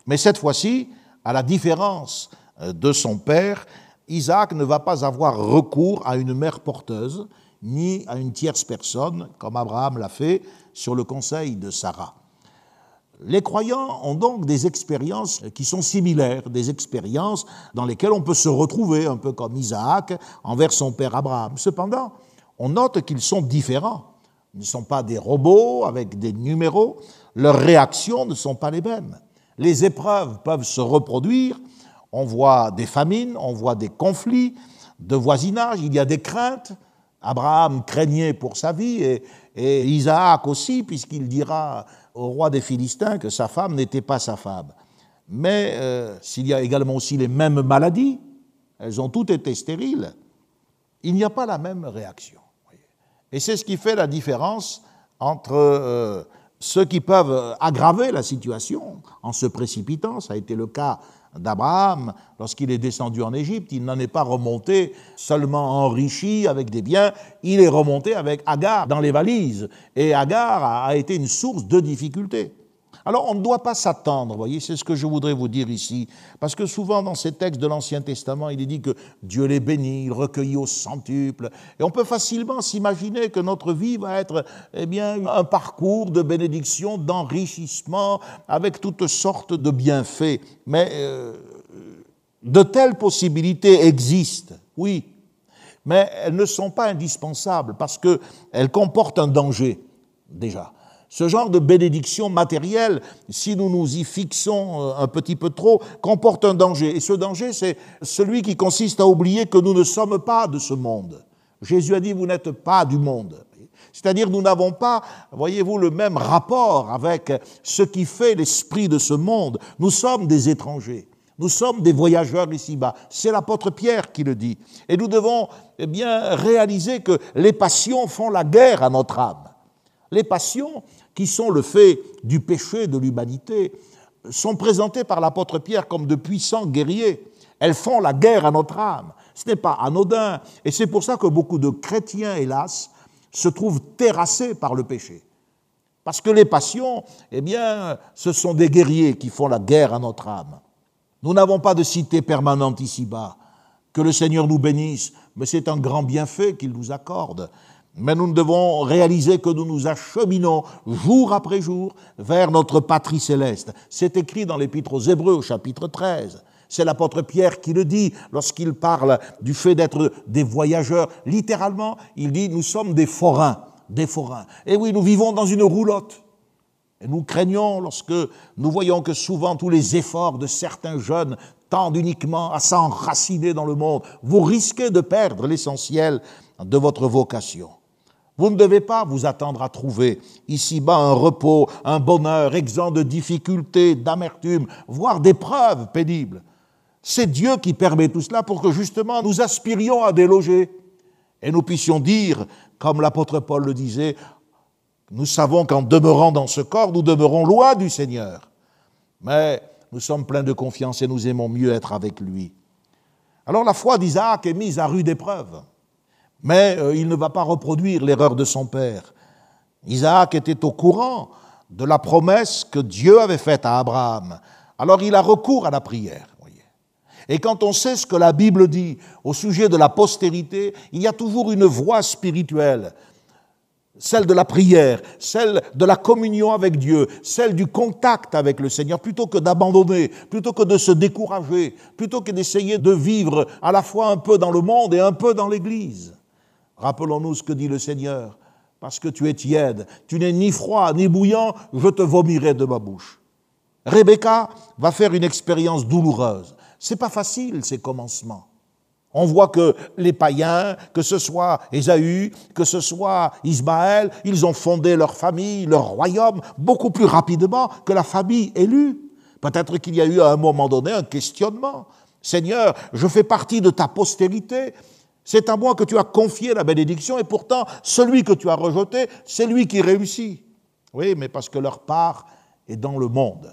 Speaker 2: Mais cette fois-ci, à la différence euh, de son père, Isaac ne va pas avoir recours à une mère porteuse, ni à une tierce personne, comme Abraham l'a fait sur le conseil de Sarah. Les croyants ont donc des expériences qui sont similaires, des expériences dans lesquelles on peut se retrouver, un peu comme Isaac envers son père Abraham. Cependant, on note qu'ils sont différents. Ils ne sont pas des robots avec des numéros, leurs réactions ne sont pas les mêmes. Les épreuves peuvent se reproduire, on voit des famines, on voit des conflits, de voisinage, il y a des craintes. Abraham craignait pour sa vie et, et Isaac aussi, puisqu'il dira au roi des Philistins que sa femme n'était pas sa femme. Mais euh, s'il y a également aussi les mêmes maladies, elles ont toutes été stériles, il n'y a pas la même réaction. Et c'est ce qui fait la différence entre euh, ceux qui peuvent aggraver la situation en se précipitant, ça a été le cas d'Abraham lorsqu'il est descendu en Égypte, il n'en est pas remonté seulement enrichi avec des biens, il est remonté avec Agar dans les valises, et Agar a été une source de difficultés. Alors on ne doit pas s'attendre, voyez, c'est ce que je voudrais vous dire ici, parce que souvent dans ces textes de l'Ancien Testament, il est dit que Dieu les bénit, il recueillit au centuple, et on peut facilement s'imaginer que notre vie va être eh bien, un parcours de bénédiction, d'enrichissement, avec toutes sortes de bienfaits. Mais euh, de telles possibilités existent, oui, mais elles ne sont pas indispensables, parce qu'elles comportent un danger, déjà. Ce genre de bénédiction matérielle, si nous nous y fixons euh, un petit peu trop, comporte un danger. Et ce danger, c'est celui qui consiste à oublier que nous ne sommes pas de ce monde. Jésus a dit, vous n'êtes pas du monde. C'est-à-dire, nous n'avons pas, voyez-vous, le même rapport avec ce qui fait l'esprit de ce monde. Nous sommes des étrangers. Nous sommes des voyageurs ici-bas. C'est l'apôtre Pierre qui le dit. Et nous devons eh bien réaliser que les passions font la guerre à notre âme. Les passions, qui sont le fait du péché de l'humanité, sont présentées par l'apôtre Pierre comme de puissants guerriers. Elles font la guerre à notre âme. Ce n'est pas anodin. Et c'est pour ça que beaucoup de chrétiens, hélas, se trouvent terrassés par le péché. Parce que les passions, eh bien, ce sont des guerriers qui font la guerre à notre âme. Nous n'avons pas de cité permanente ici-bas. Que le Seigneur nous bénisse, mais c'est un grand bienfait qu'il nous accorde. Mais nous devons réaliser que nous nous acheminons jour après jour vers notre patrie céleste. C'est écrit dans l'Épître aux Hébreux au chapitre 13. C'est l'apôtre Pierre qui le dit lorsqu'il parle du fait d'être des voyageurs. Littéralement, il dit nous sommes des forains, des forains. Et oui, nous vivons dans une roulotte. Et nous craignons lorsque nous voyons que souvent tous les efforts de certains jeunes tendent uniquement à s'enraciner dans le monde. Vous risquez de perdre l'essentiel de votre vocation. Vous ne devez pas vous attendre à trouver ici-bas un repos, un bonheur exempt de difficultés, d'amertume, voire d'épreuves pénibles. C'est Dieu qui permet tout cela pour que justement nous aspirions à déloger et nous puissions dire, comme l'apôtre Paul le disait, nous savons qu'en demeurant dans ce corps, nous demeurons loin du Seigneur. Mais nous sommes pleins de confiance et nous aimons mieux être avec lui. Alors la foi d'Isaac est mise à rude épreuve. Mais euh, il ne va pas reproduire l'erreur de son père. Isaac était au courant de la promesse que Dieu avait faite à Abraham. Alors il a recours à la prière. Et quand on sait ce que la Bible dit au sujet de la postérité, il y a toujours une voie spirituelle, celle de la prière, celle de la communion avec Dieu, celle du contact avec le Seigneur, plutôt que d'abandonner, plutôt que de se décourager, plutôt que d'essayer de vivre à la fois un peu dans le monde et un peu dans l'Église. Rappelons-nous ce que dit le Seigneur. Parce que tu es tiède, tu n'es ni froid ni bouillant, je te vomirai de ma bouche. Rebecca va faire une expérience douloureuse. C'est pas facile ces commencements. On voit que les païens, que ce soit Ésaü, que ce soit Ismaël, ils ont fondé leur famille, leur royaume beaucoup plus rapidement que la famille élue. Peut-être qu'il y a eu à un moment donné un questionnement. Seigneur, je fais partie de ta postérité, c'est à moi que tu as confié la bénédiction et pourtant celui que tu as rejeté, c'est lui qui réussit. Oui, mais parce que leur part est dans le monde.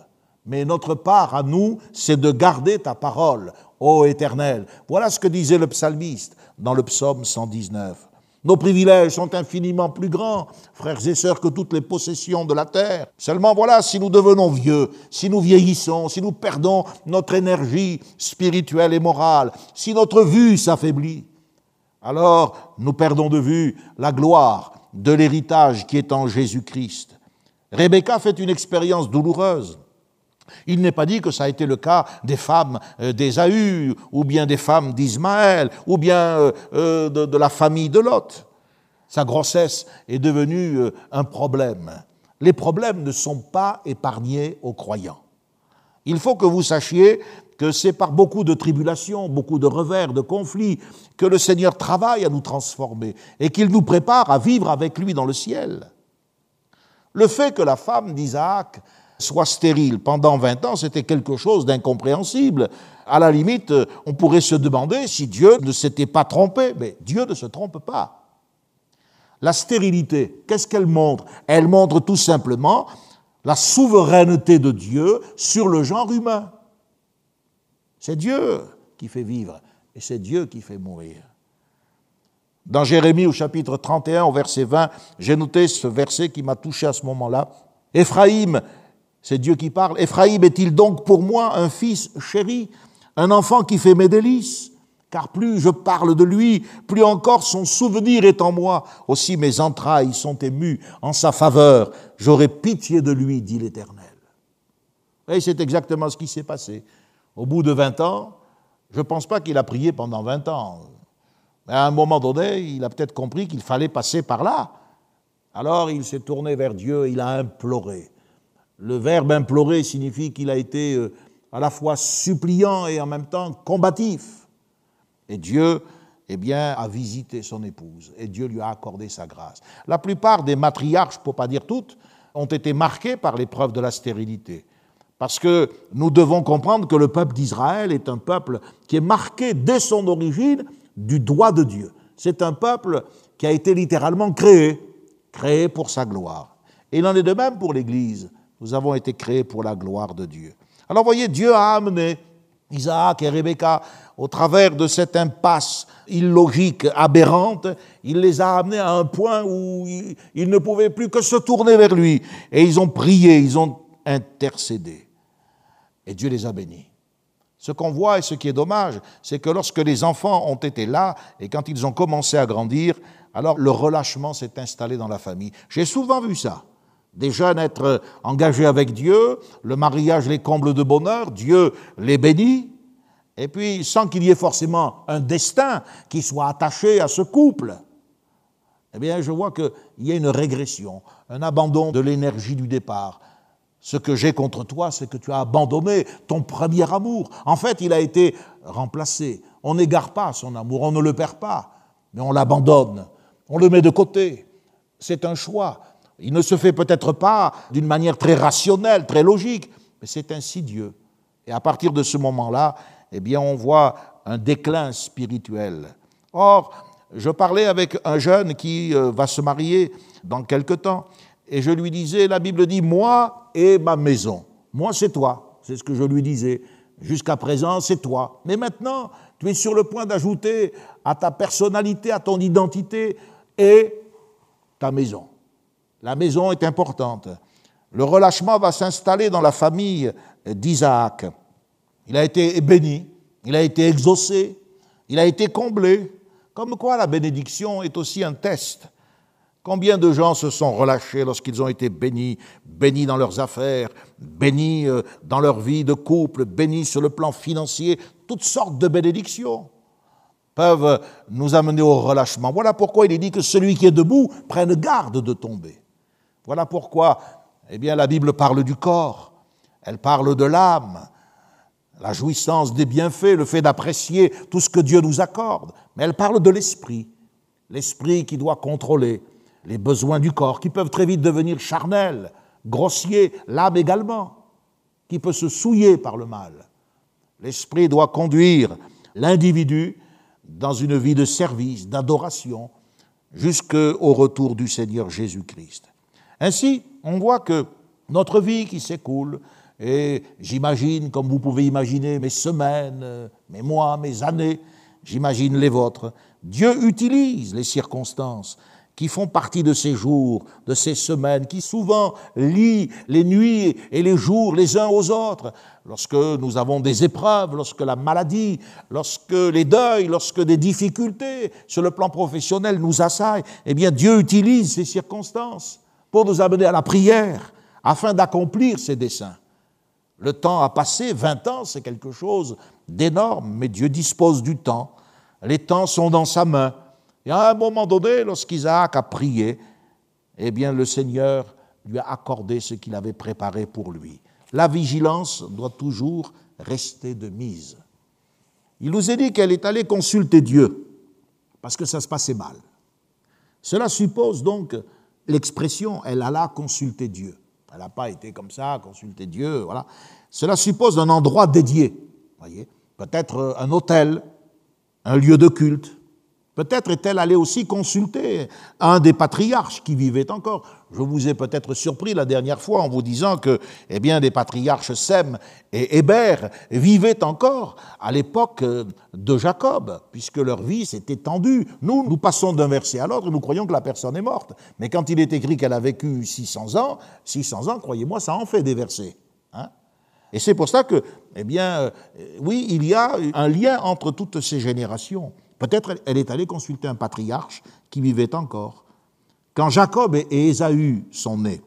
Speaker 2: Mais notre part à nous, c'est de garder ta parole, ô Éternel. Voilà ce que disait le psalmiste dans le psaume 119. Nos privilèges sont infiniment plus grands, frères et sœurs, que toutes les possessions de la terre. Seulement voilà, si nous devenons vieux, si nous vieillissons, si nous perdons notre énergie spirituelle et morale, si notre vue s'affaiblit, alors nous perdons de vue la gloire de l'héritage qui est en Jésus-Christ. Rebecca fait une expérience douloureuse. Il n'est pas dit que ça a été le cas des femmes euh, d'Ésaü, ou bien des femmes d'Ismaël, ou bien euh, euh, de, de la famille de Lot. Sa grossesse est devenue un problème. Les problèmes ne sont pas épargnés aux croyants. Il faut que vous sachiez que c'est par beaucoup de tribulations, beaucoup de revers, de conflits, que le Seigneur travaille à nous transformer et qu'il nous prépare à vivre avec lui dans le ciel. Le fait que la femme d'Isaac soit stérile pendant 20 ans, c'était quelque chose d'incompréhensible. À la limite, on pourrait se demander si Dieu ne s'était pas trompé, mais Dieu ne se trompe pas. La stérilité, qu'est-ce qu'elle montre? Elle montre tout simplement la souveraineté de Dieu sur le genre humain. C'est Dieu qui fait vivre et c'est Dieu qui fait mourir. Dans Jérémie au chapitre 31 au verset 20, j'ai noté ce verset qui m'a touché à ce moment-là. Éphraïm, c'est Dieu qui parle, Éphraïm est-il donc pour moi un fils chéri, un enfant qui fait mes délices? Car plus je parle de lui, plus encore son souvenir est en moi. Aussi mes entrailles sont émues en sa faveur. J'aurai pitié de lui, dit l'Éternel. Et c'est exactement ce qui s'est passé. Au bout de 20 ans, je ne pense pas qu'il a prié pendant 20 ans. Mais à un moment donné, il a peut-être compris qu'il fallait passer par là. Alors il s'est tourné vers Dieu, il a imploré. Le verbe implorer signifie qu'il a été euh, à la fois suppliant et en même temps combatif. Et Dieu, eh bien, a visité son épouse et Dieu lui a accordé sa grâce. La plupart des matriarches, pour pas dire toutes, ont été marqués par l'épreuve de la stérilité. Parce que nous devons comprendre que le peuple d'Israël est un peuple qui est marqué dès son origine du doigt de Dieu. C'est un peuple qui a été littéralement créé, créé pour sa gloire. Et il en est de même pour l'Église. Nous avons été créés pour la gloire de Dieu. Alors voyez, Dieu a amené Isaac et Rebecca au travers de cette impasse illogique, aberrante, il les a amenés à un point où ils ne pouvaient plus que se tourner vers lui. Et ils ont prié, ils ont intercédé. Et Dieu les a bénis. Ce qu'on voit et ce qui est dommage, c'est que lorsque les enfants ont été là et quand ils ont commencé à grandir, alors le relâchement s'est installé dans la famille. J'ai souvent vu ça. Des jeunes être engagés avec Dieu, le mariage les comble de bonheur, Dieu les bénit, et puis sans qu'il y ait forcément un destin qui soit attaché à ce couple, eh bien je vois qu'il y a une régression, un abandon de l'énergie du départ. Ce que j'ai contre toi, c'est que tu as abandonné ton premier amour. En fait, il a été remplacé. On n'égare pas son amour, on ne le perd pas, mais on l'abandonne, on le met de côté. C'est un choix. Il ne se fait peut-être pas d'une manière très rationnelle, très logique, mais c'est ainsi Dieu. Et à partir de ce moment-là, eh bien, on voit un déclin spirituel. Or, je parlais avec un jeune qui euh, va se marier dans quelque temps, et je lui disais, la Bible dit, moi et ma maison. Moi, c'est toi. C'est ce que je lui disais. Jusqu'à présent, c'est toi. Mais maintenant, tu es sur le point d'ajouter à ta personnalité, à ton identité, et ta maison. La maison est importante. Le relâchement va s'installer dans la famille d'Isaac. Il a été béni, il a été exaucé, il a été comblé. Comme quoi la bénédiction est aussi un test. Combien de gens se sont relâchés lorsqu'ils ont été bénis, bénis dans leurs affaires, bénis euh, dans leur vie de couple, bénis sur le plan financier, toutes sortes de bénédictions peuvent nous amener au relâchement. Voilà pourquoi il est dit que celui qui est debout prenne garde de tomber. Voilà pourquoi, eh bien, la Bible parle du corps, elle parle de l'âme, la jouissance des bienfaits, le fait d'apprécier tout ce que Dieu nous accorde, mais elle parle de l'esprit, l'esprit qui doit contrôler les besoins du corps, qui peuvent très vite devenir charnels, grossiers, l'âme également, qui peut se souiller par le mal. L'esprit doit conduire l'individu dans une vie de service, d'adoration, jusqu'au retour du Seigneur Jésus-Christ. Ainsi, on voit que notre vie qui s'écoule, et j'imagine, comme vous pouvez imaginer, mes semaines, mes mois, mes années, j'imagine les vôtres. Dieu utilise les circonstances qui font partie de ces jours, de ces semaines, qui souvent lient les nuits et les jours les uns aux autres. Lorsque nous avons des épreuves, lorsque la maladie, lorsque les deuils, lorsque des difficultés sur le plan professionnel nous assaillent, eh bien Dieu utilise ces circonstances pour nous amener à la prière afin d'accomplir ses desseins. Le temps a passé, 20 ans, c'est quelque chose d'énorme, mais Dieu dispose du temps. Les temps sont dans sa main. Et à un moment donné, lorsqu'Isaac a prié, eh bien le Seigneur lui a accordé ce qu'il avait préparé pour lui. la vigilance doit toujours rester de mise. Il nous est dit qu'elle est allée consulter Dieu, parce que ça se passait mal. Cela suppose donc l'expression elle alla consulter Dieu. Elle n'a pas été comme ça, consulter Dieu. Cela suppose un endroit dédié, peut-être un hôtel, un lieu de culte, Peut-être est-elle allée aussi consulter un des patriarches qui vivait encore. Je vous ai peut-être surpris la dernière fois en vous disant que, eh bien, des patriarches Sem et Hébert vivaient encore à l'époque de Jacob, puisque leur vie s'est étendue. Nous, nous passons d'un verset à l'autre, nous croyons que la personne est morte. Mais quand il est écrit qu'elle a vécu 600 ans, 600 ans, croyez-moi, ça en fait des versets. Hein. et c'est pour ça que, eh bien, euh, oui, il y a un lien entre toutes ces générations. Peut-être elle est allée consulter un patriarche qui vivait encore. Quand Jacob et Ésaü sont nés,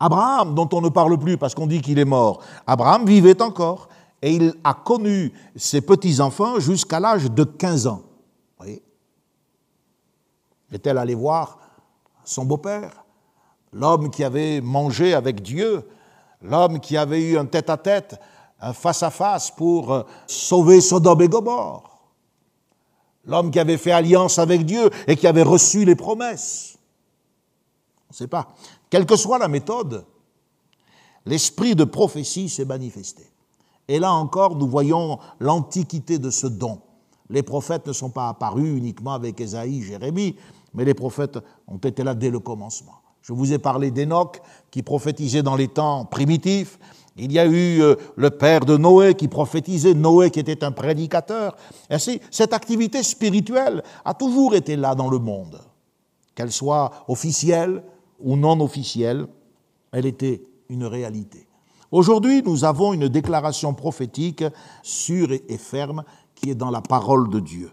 Speaker 2: Abraham, dont on ne parle plus parce qu'on dit qu'il est mort, Abraham vivait encore et il a connu ses petits-enfants jusqu'à l'âge de 15 ans. Est-elle allée voir son beau-père, l'homme qui avait mangé avec Dieu, l'homme qui avait eu un tête-à-tête, un face-à-face pour sauver Sodome et Gomorre? L'homme qui avait fait alliance avec Dieu et qui avait reçu les promesses. On ne sait pas. Quelle que soit la méthode, l'esprit de prophétie s'est manifesté. Et là encore, nous voyons l'antiquité de ce don. Les prophètes ne sont pas apparus uniquement avec Ésaïe, Jérémie, mais les prophètes ont été là dès le commencement. Je vous ai parlé d'Enoch qui prophétisait dans les temps primitifs. Il y a eu euh, le père de Noé qui prophétisait, Noé qui était un prédicateur. Ainsi, cette activité spirituelle a toujours été là dans le monde. Qu'elle soit officielle ou non officielle, elle était une réalité. Aujourd'hui, nous avons une déclaration prophétique sûre et ferme qui est dans la parole de Dieu.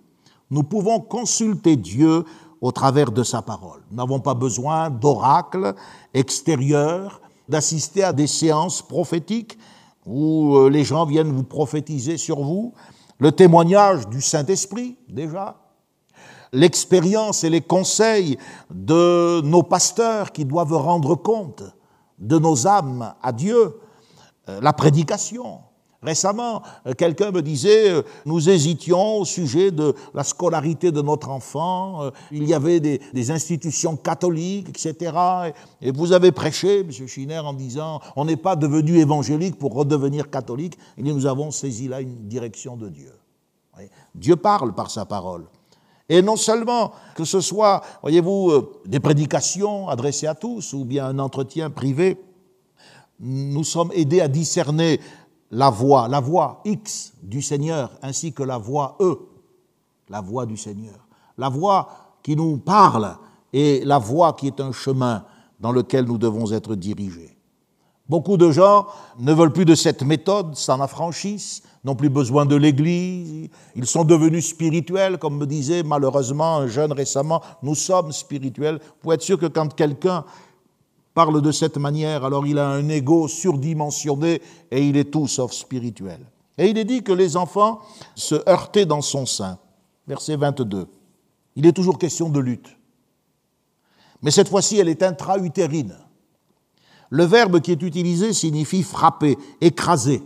Speaker 2: Nous pouvons consulter Dieu au travers de sa parole. Nous n'avons pas besoin d'oracles extérieurs d'assister à des séances prophétiques où euh, les gens viennent vous prophétiser sur vous, le témoignage du Saint-Esprit déjà, l'expérience et les conseils de nos pasteurs qui doivent rendre compte de nos âmes à Dieu, euh, la prédication, Récemment, euh, quelqu'un me disait, euh, nous hésitions au sujet de la scolarité de notre enfant, euh, il y avait des, institutions catholiques, etc. Et vous avez prêché, M. Schiner, en disant, on n'est pas devenu évangélique pour redevenir catholique, nous avons saisi là une direction de Dieu. Dieu parle par sa parole. Et non seulement que ce soit, voyez-vous, des prédications adressées à tous, ou bien un entretien privé, nous sommes aidés à discerner la voix, la voix X du Seigneur, ainsi que la voix E, la voix du Seigneur. La voix qui nous parle et la voix qui est un chemin dans lequel nous devons être dirigés. Beaucoup de gens ne veulent plus de cette méthode, s'en affranchissent, n'ont plus besoin de l'Église, ils sont devenus spirituels, comme me disait malheureusement un jeune récemment, nous sommes spirituels. Pouvez être sûr que quand quelqu'un parle de cette manière, alors il a un ego surdimensionné et il est tout sauf spirituel. Et il est dit que les enfants se heurtaient dans son sein. Verset 22. Il est toujours question de lutte. Mais cette fois-ci, elle est intra-utérine. Le verbe qui est utilisé signifie frapper, écraser.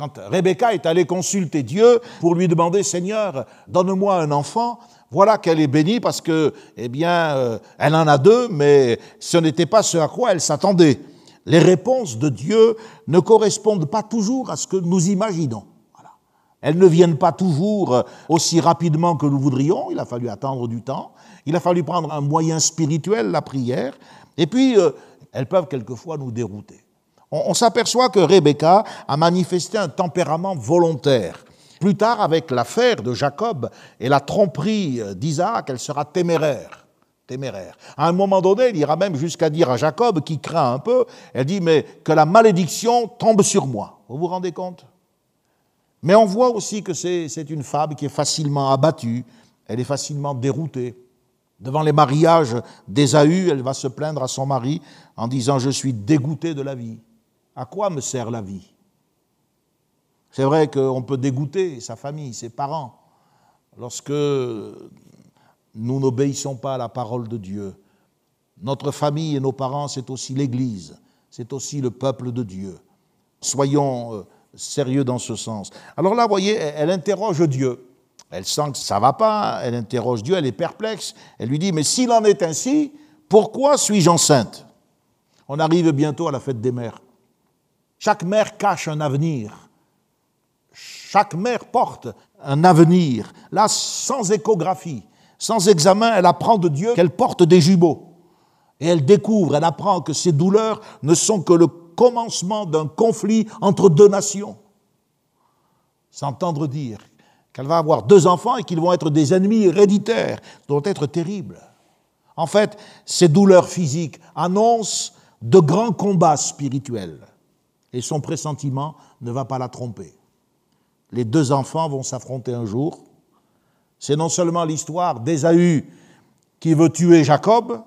Speaker 2: Quand Rebecca est allée consulter Dieu pour lui demander Seigneur, donne-moi un enfant, voilà qu'elle est bénie parce que, eh bien, euh, elle en a deux, mais ce n'était pas ce à quoi elle s'attendait. Les réponses de Dieu ne correspondent pas toujours à ce que nous imaginons. Elles ne viennent pas toujours aussi rapidement que nous voudrions. Il a fallu attendre du temps. Il a fallu prendre un moyen spirituel, la prière. Et puis, euh, elles peuvent quelquefois nous dérouter. On, s'aperçoit que Rebecca a manifesté un tempérament volontaire. Plus tard, avec l'affaire de Jacob et la tromperie d'Isaac, elle sera téméraire. Téméraire. À un moment donné, il ira même jusqu'à dire à Jacob, qui craint un peu, elle dit, mais que la malédiction tombe sur moi. Vous vous rendez compte? Mais on voit aussi que c'est une femme qui est facilement abattue, elle est facilement déroutée. Devant les mariages d'Ésaü, elle va se plaindre à son mari en disant, je suis dégoûtée de la vie. À quoi me sert la vie? C'est vrai qu'on peut dégoûter sa famille, ses parents, lorsque nous n'obéissons pas à la parole de Dieu. Notre famille et nos parents, c'est aussi l'Église. c'est aussi le peuple de Dieu. Soyons euh, sérieux dans ce sens. Alors là, vous voyez, elle interroge Dieu. Elle sent que ça ne va pas, elle interroge Dieu, elle est perplexe. Elle lui dit, mais s'il en est ainsi, pourquoi suis-je enceinte? On arrive bientôt à la fête des mères. Chaque mère cache un avenir. Chaque mère porte un avenir. Là, sans échographie, sans examen, elle apprend de Dieu qu'elle porte des jumeaux. Et elle découvre, elle apprend que ces douleurs ne sont que le commencement d'un conflit entre deux nations. S'entendre dire qu'elle va avoir deux enfants et qu'ils vont être des ennemis héréditaires, doit être terrible. En fait, ces douleurs physiques annoncent de grands combats spirituels. Et son pressentiment ne va pas la tromper. Les deux enfants vont s'affronter un jour. C'est non seulement l'histoire d'Ésaü qui veut tuer Jacob,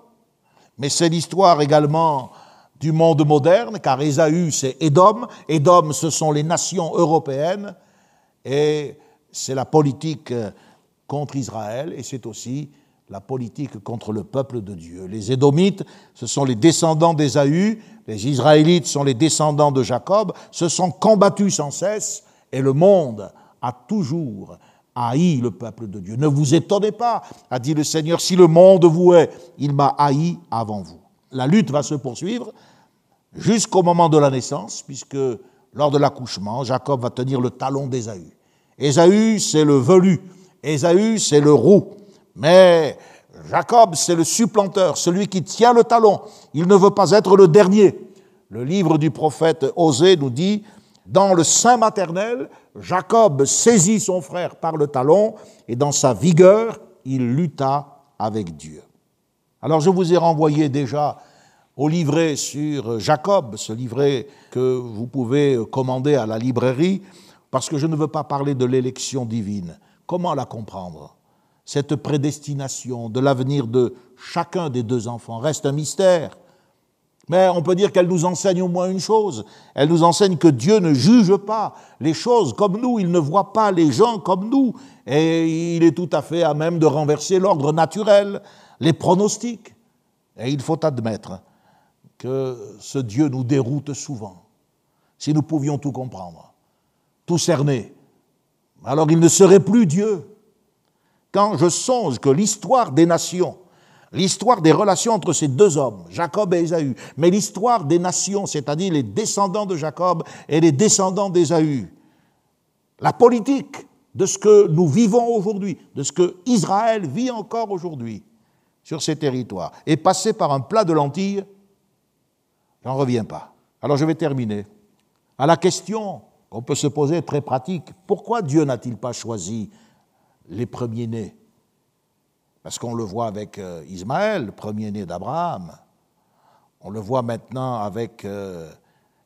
Speaker 2: mais c'est l'histoire également du monde moderne, car Ésaü, c'est Édom. Édom, ce sont les nations européennes, et c'est la politique contre Israël, et c'est aussi la politique contre le peuple de Dieu. Les Édomites, ce sont les descendants d'Ésaü, les Israélites sont les descendants de Jacob, se sont combattus sans cesse, et le monde a toujours haï le peuple de Dieu. Ne vous étonnez pas, a dit le Seigneur, si le monde vous hait, il m'a haï avant vous. La lutte va se poursuivre jusqu'au moment de la naissance, puisque lors de l'accouchement, Jacob va tenir le talon d'Ésaü. Ésaü, c'est le velu, Ésaü, c'est le roux, mais Jacob, c'est le supplanteur, celui qui tient le talon. Il ne veut pas être le dernier. Le livre du prophète Osée nous dit, dans le sein maternel, Jacob saisit son frère par le talon et dans sa vigueur, il lutta avec Dieu. Alors je vous ai renvoyé déjà au livret sur Jacob, ce livret que vous pouvez commander à la librairie, parce que je ne veux pas parler de l'élection divine. Comment la comprendre? Cette prédestination de l'avenir de chacun des deux enfants reste un mystère. Mais on peut dire qu'elle nous enseigne au moins une chose. Elle nous enseigne que Dieu ne juge pas les choses comme nous, il ne voit pas les gens comme nous, et il est tout à fait à même de renverser l'ordre naturel, les pronostics. Et il faut admettre que ce Dieu nous déroute souvent. Si nous pouvions tout comprendre, tout cerner, alors il ne serait plus Dieu. Quand je songe que l'histoire des nations l'histoire des relations entre ces deux hommes, Jacob et Ésaü, mais l'histoire des nations, c'est-à-dire les descendants de Jacob et les descendants d'Ésaü, la politique de ce que nous vivons aujourd'hui, de ce que Israël vit encore aujourd'hui sur ces territoires, est passée par un plat de lentilles, j'en reviens pas. Alors je vais terminer. À la question qu'on peut se poser très pratique, pourquoi Dieu n'a-t-il pas choisi les premiers-nés parce qu'on le voit avec euh, Ismaël, premier-né d'Abraham. On le voit maintenant avec euh,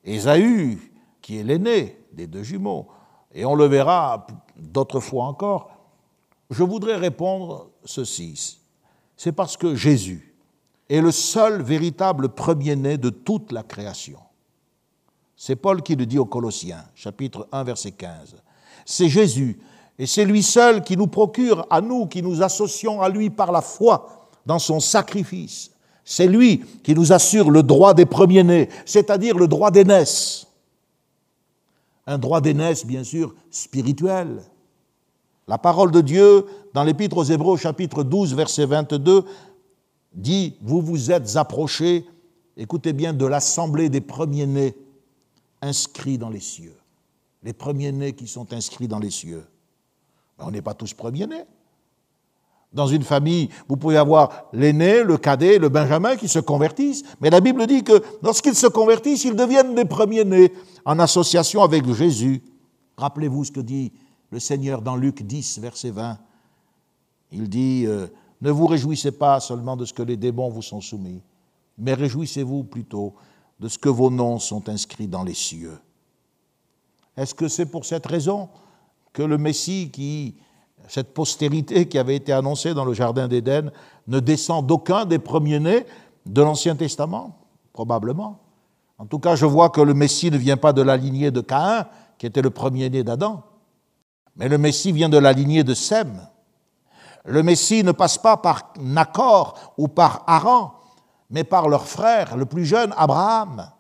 Speaker 2: Ésaü, qui est l'aîné des deux jumeaux. Et on le verra d'autres fois encore. Je voudrais répondre ceci. C'est parce que Jésus est le seul véritable premier-né de toute la création. C'est Paul qui le dit aux Colossiens, chapitre 1, verset 15. C'est Jésus et c'est lui seul qui nous procure, à nous qui nous associons à lui par la foi dans son sacrifice. C'est lui qui nous assure le droit des premiers-nés, c'est-à-dire le droit d'aînesse. Un droit d'aînesse, bien sûr, spirituel. La parole de Dieu, dans l'Épître aux Hébreux, chapitre 12, verset 22, dit Vous vous êtes approchés, écoutez bien, de l'assemblée des premiers-nés inscrits dans les cieux. Les premiers-nés qui sont inscrits dans les cieux. On n'est pas tous premiers-nés. Dans une famille, vous pouvez avoir l'aîné, le cadet, le benjamin qui se convertissent, mais la Bible dit que lorsqu'ils se convertissent, ils deviennent les premiers-nés en association avec Jésus. Rappelez-vous ce que dit le Seigneur dans Luc 10, verset 20. Il dit, euh, ne vous réjouissez pas seulement de ce que les démons vous sont soumis, mais réjouissez-vous plutôt de ce que vos noms sont inscrits dans les cieux. Est-ce que c'est pour cette raison que le Messie, qui, cette postérité qui avait été annoncée dans le Jardin d'Éden, ne descend d'aucun des premiers-nés de l'Ancien Testament Probablement. En tout cas, je vois que le Messie ne vient pas de la lignée de Caïn, qui était le premier-né d'Adam, mais le Messie vient de la lignée de Sem. Le Messie ne passe pas par Nacor ou par Haran, mais par leur frère, le plus jeune, Abraham.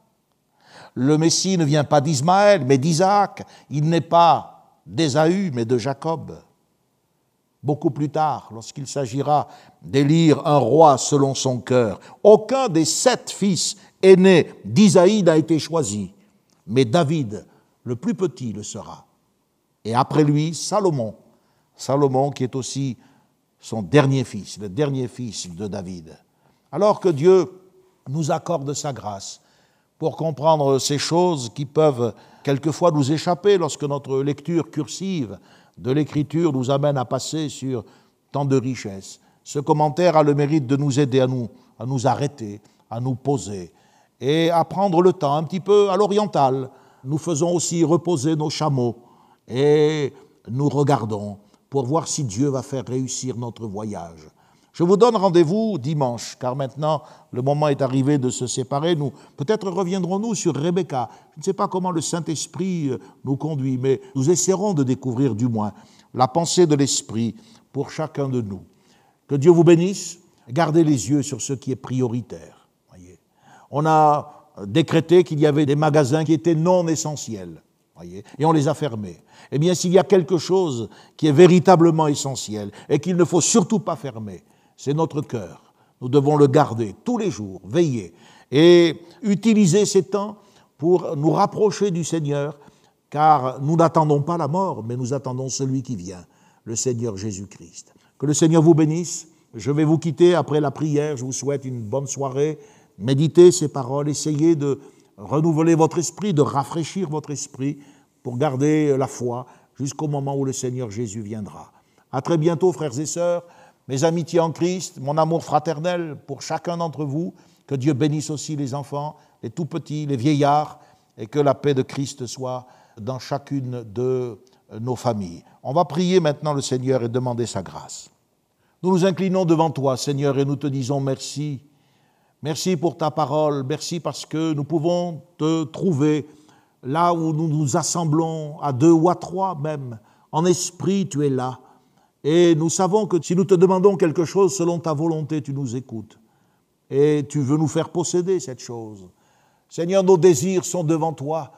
Speaker 2: Le Messie ne vient pas d'Ismaël, mais d'Isaac. Il n'est pas d'Ésaü, mais de Jacob. Beaucoup plus tard, lorsqu'il s'agira d'élire un roi selon son cœur, aucun des sept fils aînés d'Isaïe n'a été choisi, mais David, le plus petit, le sera. Et après lui, Salomon. Salomon qui est aussi son dernier fils, le dernier fils de David. Alors que Dieu nous accorde sa grâce pour comprendre ces choses qui peuvent quelquefois nous échapper lorsque notre lecture cursive de l'Écriture nous amène à passer sur tant de richesses. Ce commentaire a le mérite de nous aider à nous, à nous arrêter, à nous poser et à prendre le temps un petit peu à l'oriental. Nous faisons aussi reposer nos chameaux et nous regardons pour voir si Dieu va faire réussir notre voyage. Je vous donne rendez-vous dimanche, car maintenant le moment est arrivé de se séparer. Nous, peut-être reviendrons-nous sur Rebecca. Je ne sais pas comment le Saint-Esprit euh, nous conduit, mais nous essaierons de découvrir du moins la pensée de l'Esprit pour chacun de nous. Que Dieu vous bénisse. Gardez les yeux sur ce qui est prioritaire. Voyez. On a décrété qu'il y avait des magasins qui étaient non essentiels. Voyez, et on les a fermés. Eh bien, s'il y a quelque chose qui est véritablement essentiel et qu'il ne faut surtout pas fermer, c'est notre cœur. Nous devons le garder tous les jours, veiller et utiliser ces temps pour nous rapprocher du Seigneur, car nous n'attendons pas la mort, mais nous attendons celui qui vient, le Seigneur Jésus-Christ. Que le Seigneur vous bénisse. Je vais vous quitter après la prière. Je vous souhaite une bonne soirée. Méditez ces paroles, essayez de renouveler votre esprit, de rafraîchir votre esprit pour garder la foi jusqu'au moment où le Seigneur Jésus viendra. À très bientôt, frères et sœurs mes amitiés en Christ, mon amour fraternel pour chacun d'entre vous. Que Dieu bénisse aussi les enfants, les tout petits, les vieillards, et que la paix de Christ soit dans chacune de nos familles. On va prier maintenant le Seigneur et demander sa grâce. Nous nous inclinons devant toi, Seigneur, et nous te disons merci. Merci pour ta parole, merci parce que nous pouvons te trouver là où nous nous assemblons, à deux ou à trois même. En esprit, tu es là. Et nous savons que si nous te demandons quelque chose selon ta volonté, tu nous écoutes. Et tu veux nous faire posséder cette chose. Seigneur, nos désirs sont devant toi.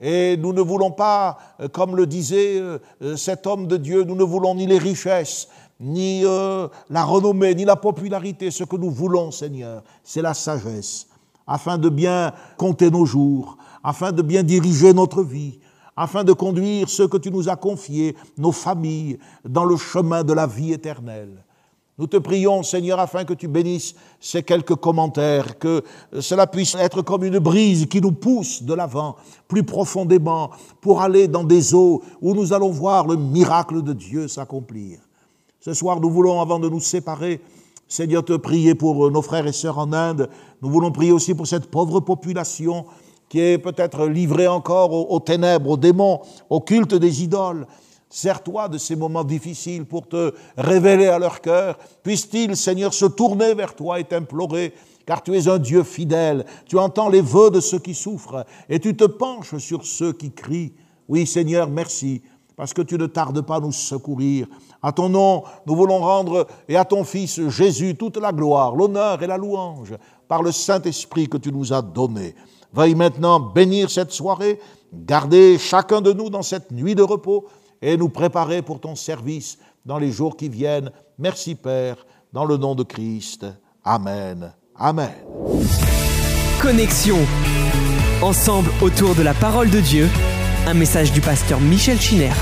Speaker 2: Et nous ne voulons pas, euh, comme le disait euh, euh, cet homme de Dieu, nous ne voulons ni les richesses, ni la renommée, ni la popularité. Ce que nous voulons, Seigneur, c'est la sagesse, afin de bien compter nos jours, afin de bien diriger notre vie, afin de conduire ceux que tu nous as confiés, nos familles, dans le chemin de la vie éternelle. Nous te prions, Seigneur, afin que tu bénisses ces quelques commentaires, que cela puisse être comme une brise qui nous pousse de l'avant, plus profondément, pour aller dans des eaux où nous allons voir le miracle de Dieu s'accomplir. Ce soir, nous voulons, avant de nous séparer, Seigneur, te prier pour nos frères et sœurs en Inde. Nous voulons prier aussi pour cette pauvre population qui est peut-être livré encore aux, ténèbres, aux démons, au culte des idoles. Sers-toi de ces moments difficiles pour te révéler à leur cœur. Puisse-t-il, Seigneur, se tourner vers toi et t'implorer, car tu es un Dieu fidèle. Tu entends les vœux de ceux qui souffrent et tu te penches sur ceux qui crient. Oui, Seigneur, merci, parce que tu ne tardes pas à nous secourir. À ton nom, nous voulons rendre, et à ton Fils Jésus, toute la gloire, l'honneur et la louange, par le Saint-Esprit que tu nous as donné. Veuille maintenant bénir cette soirée, garder chacun de nous dans cette nuit de repos et nous préparer pour ton service dans les jours qui viennent. Merci Père, dans le nom de Christ. Amen. Amen.
Speaker 1: Connexion. Ensemble autour de la parole de Dieu, un message du pasteur Michel Chiner.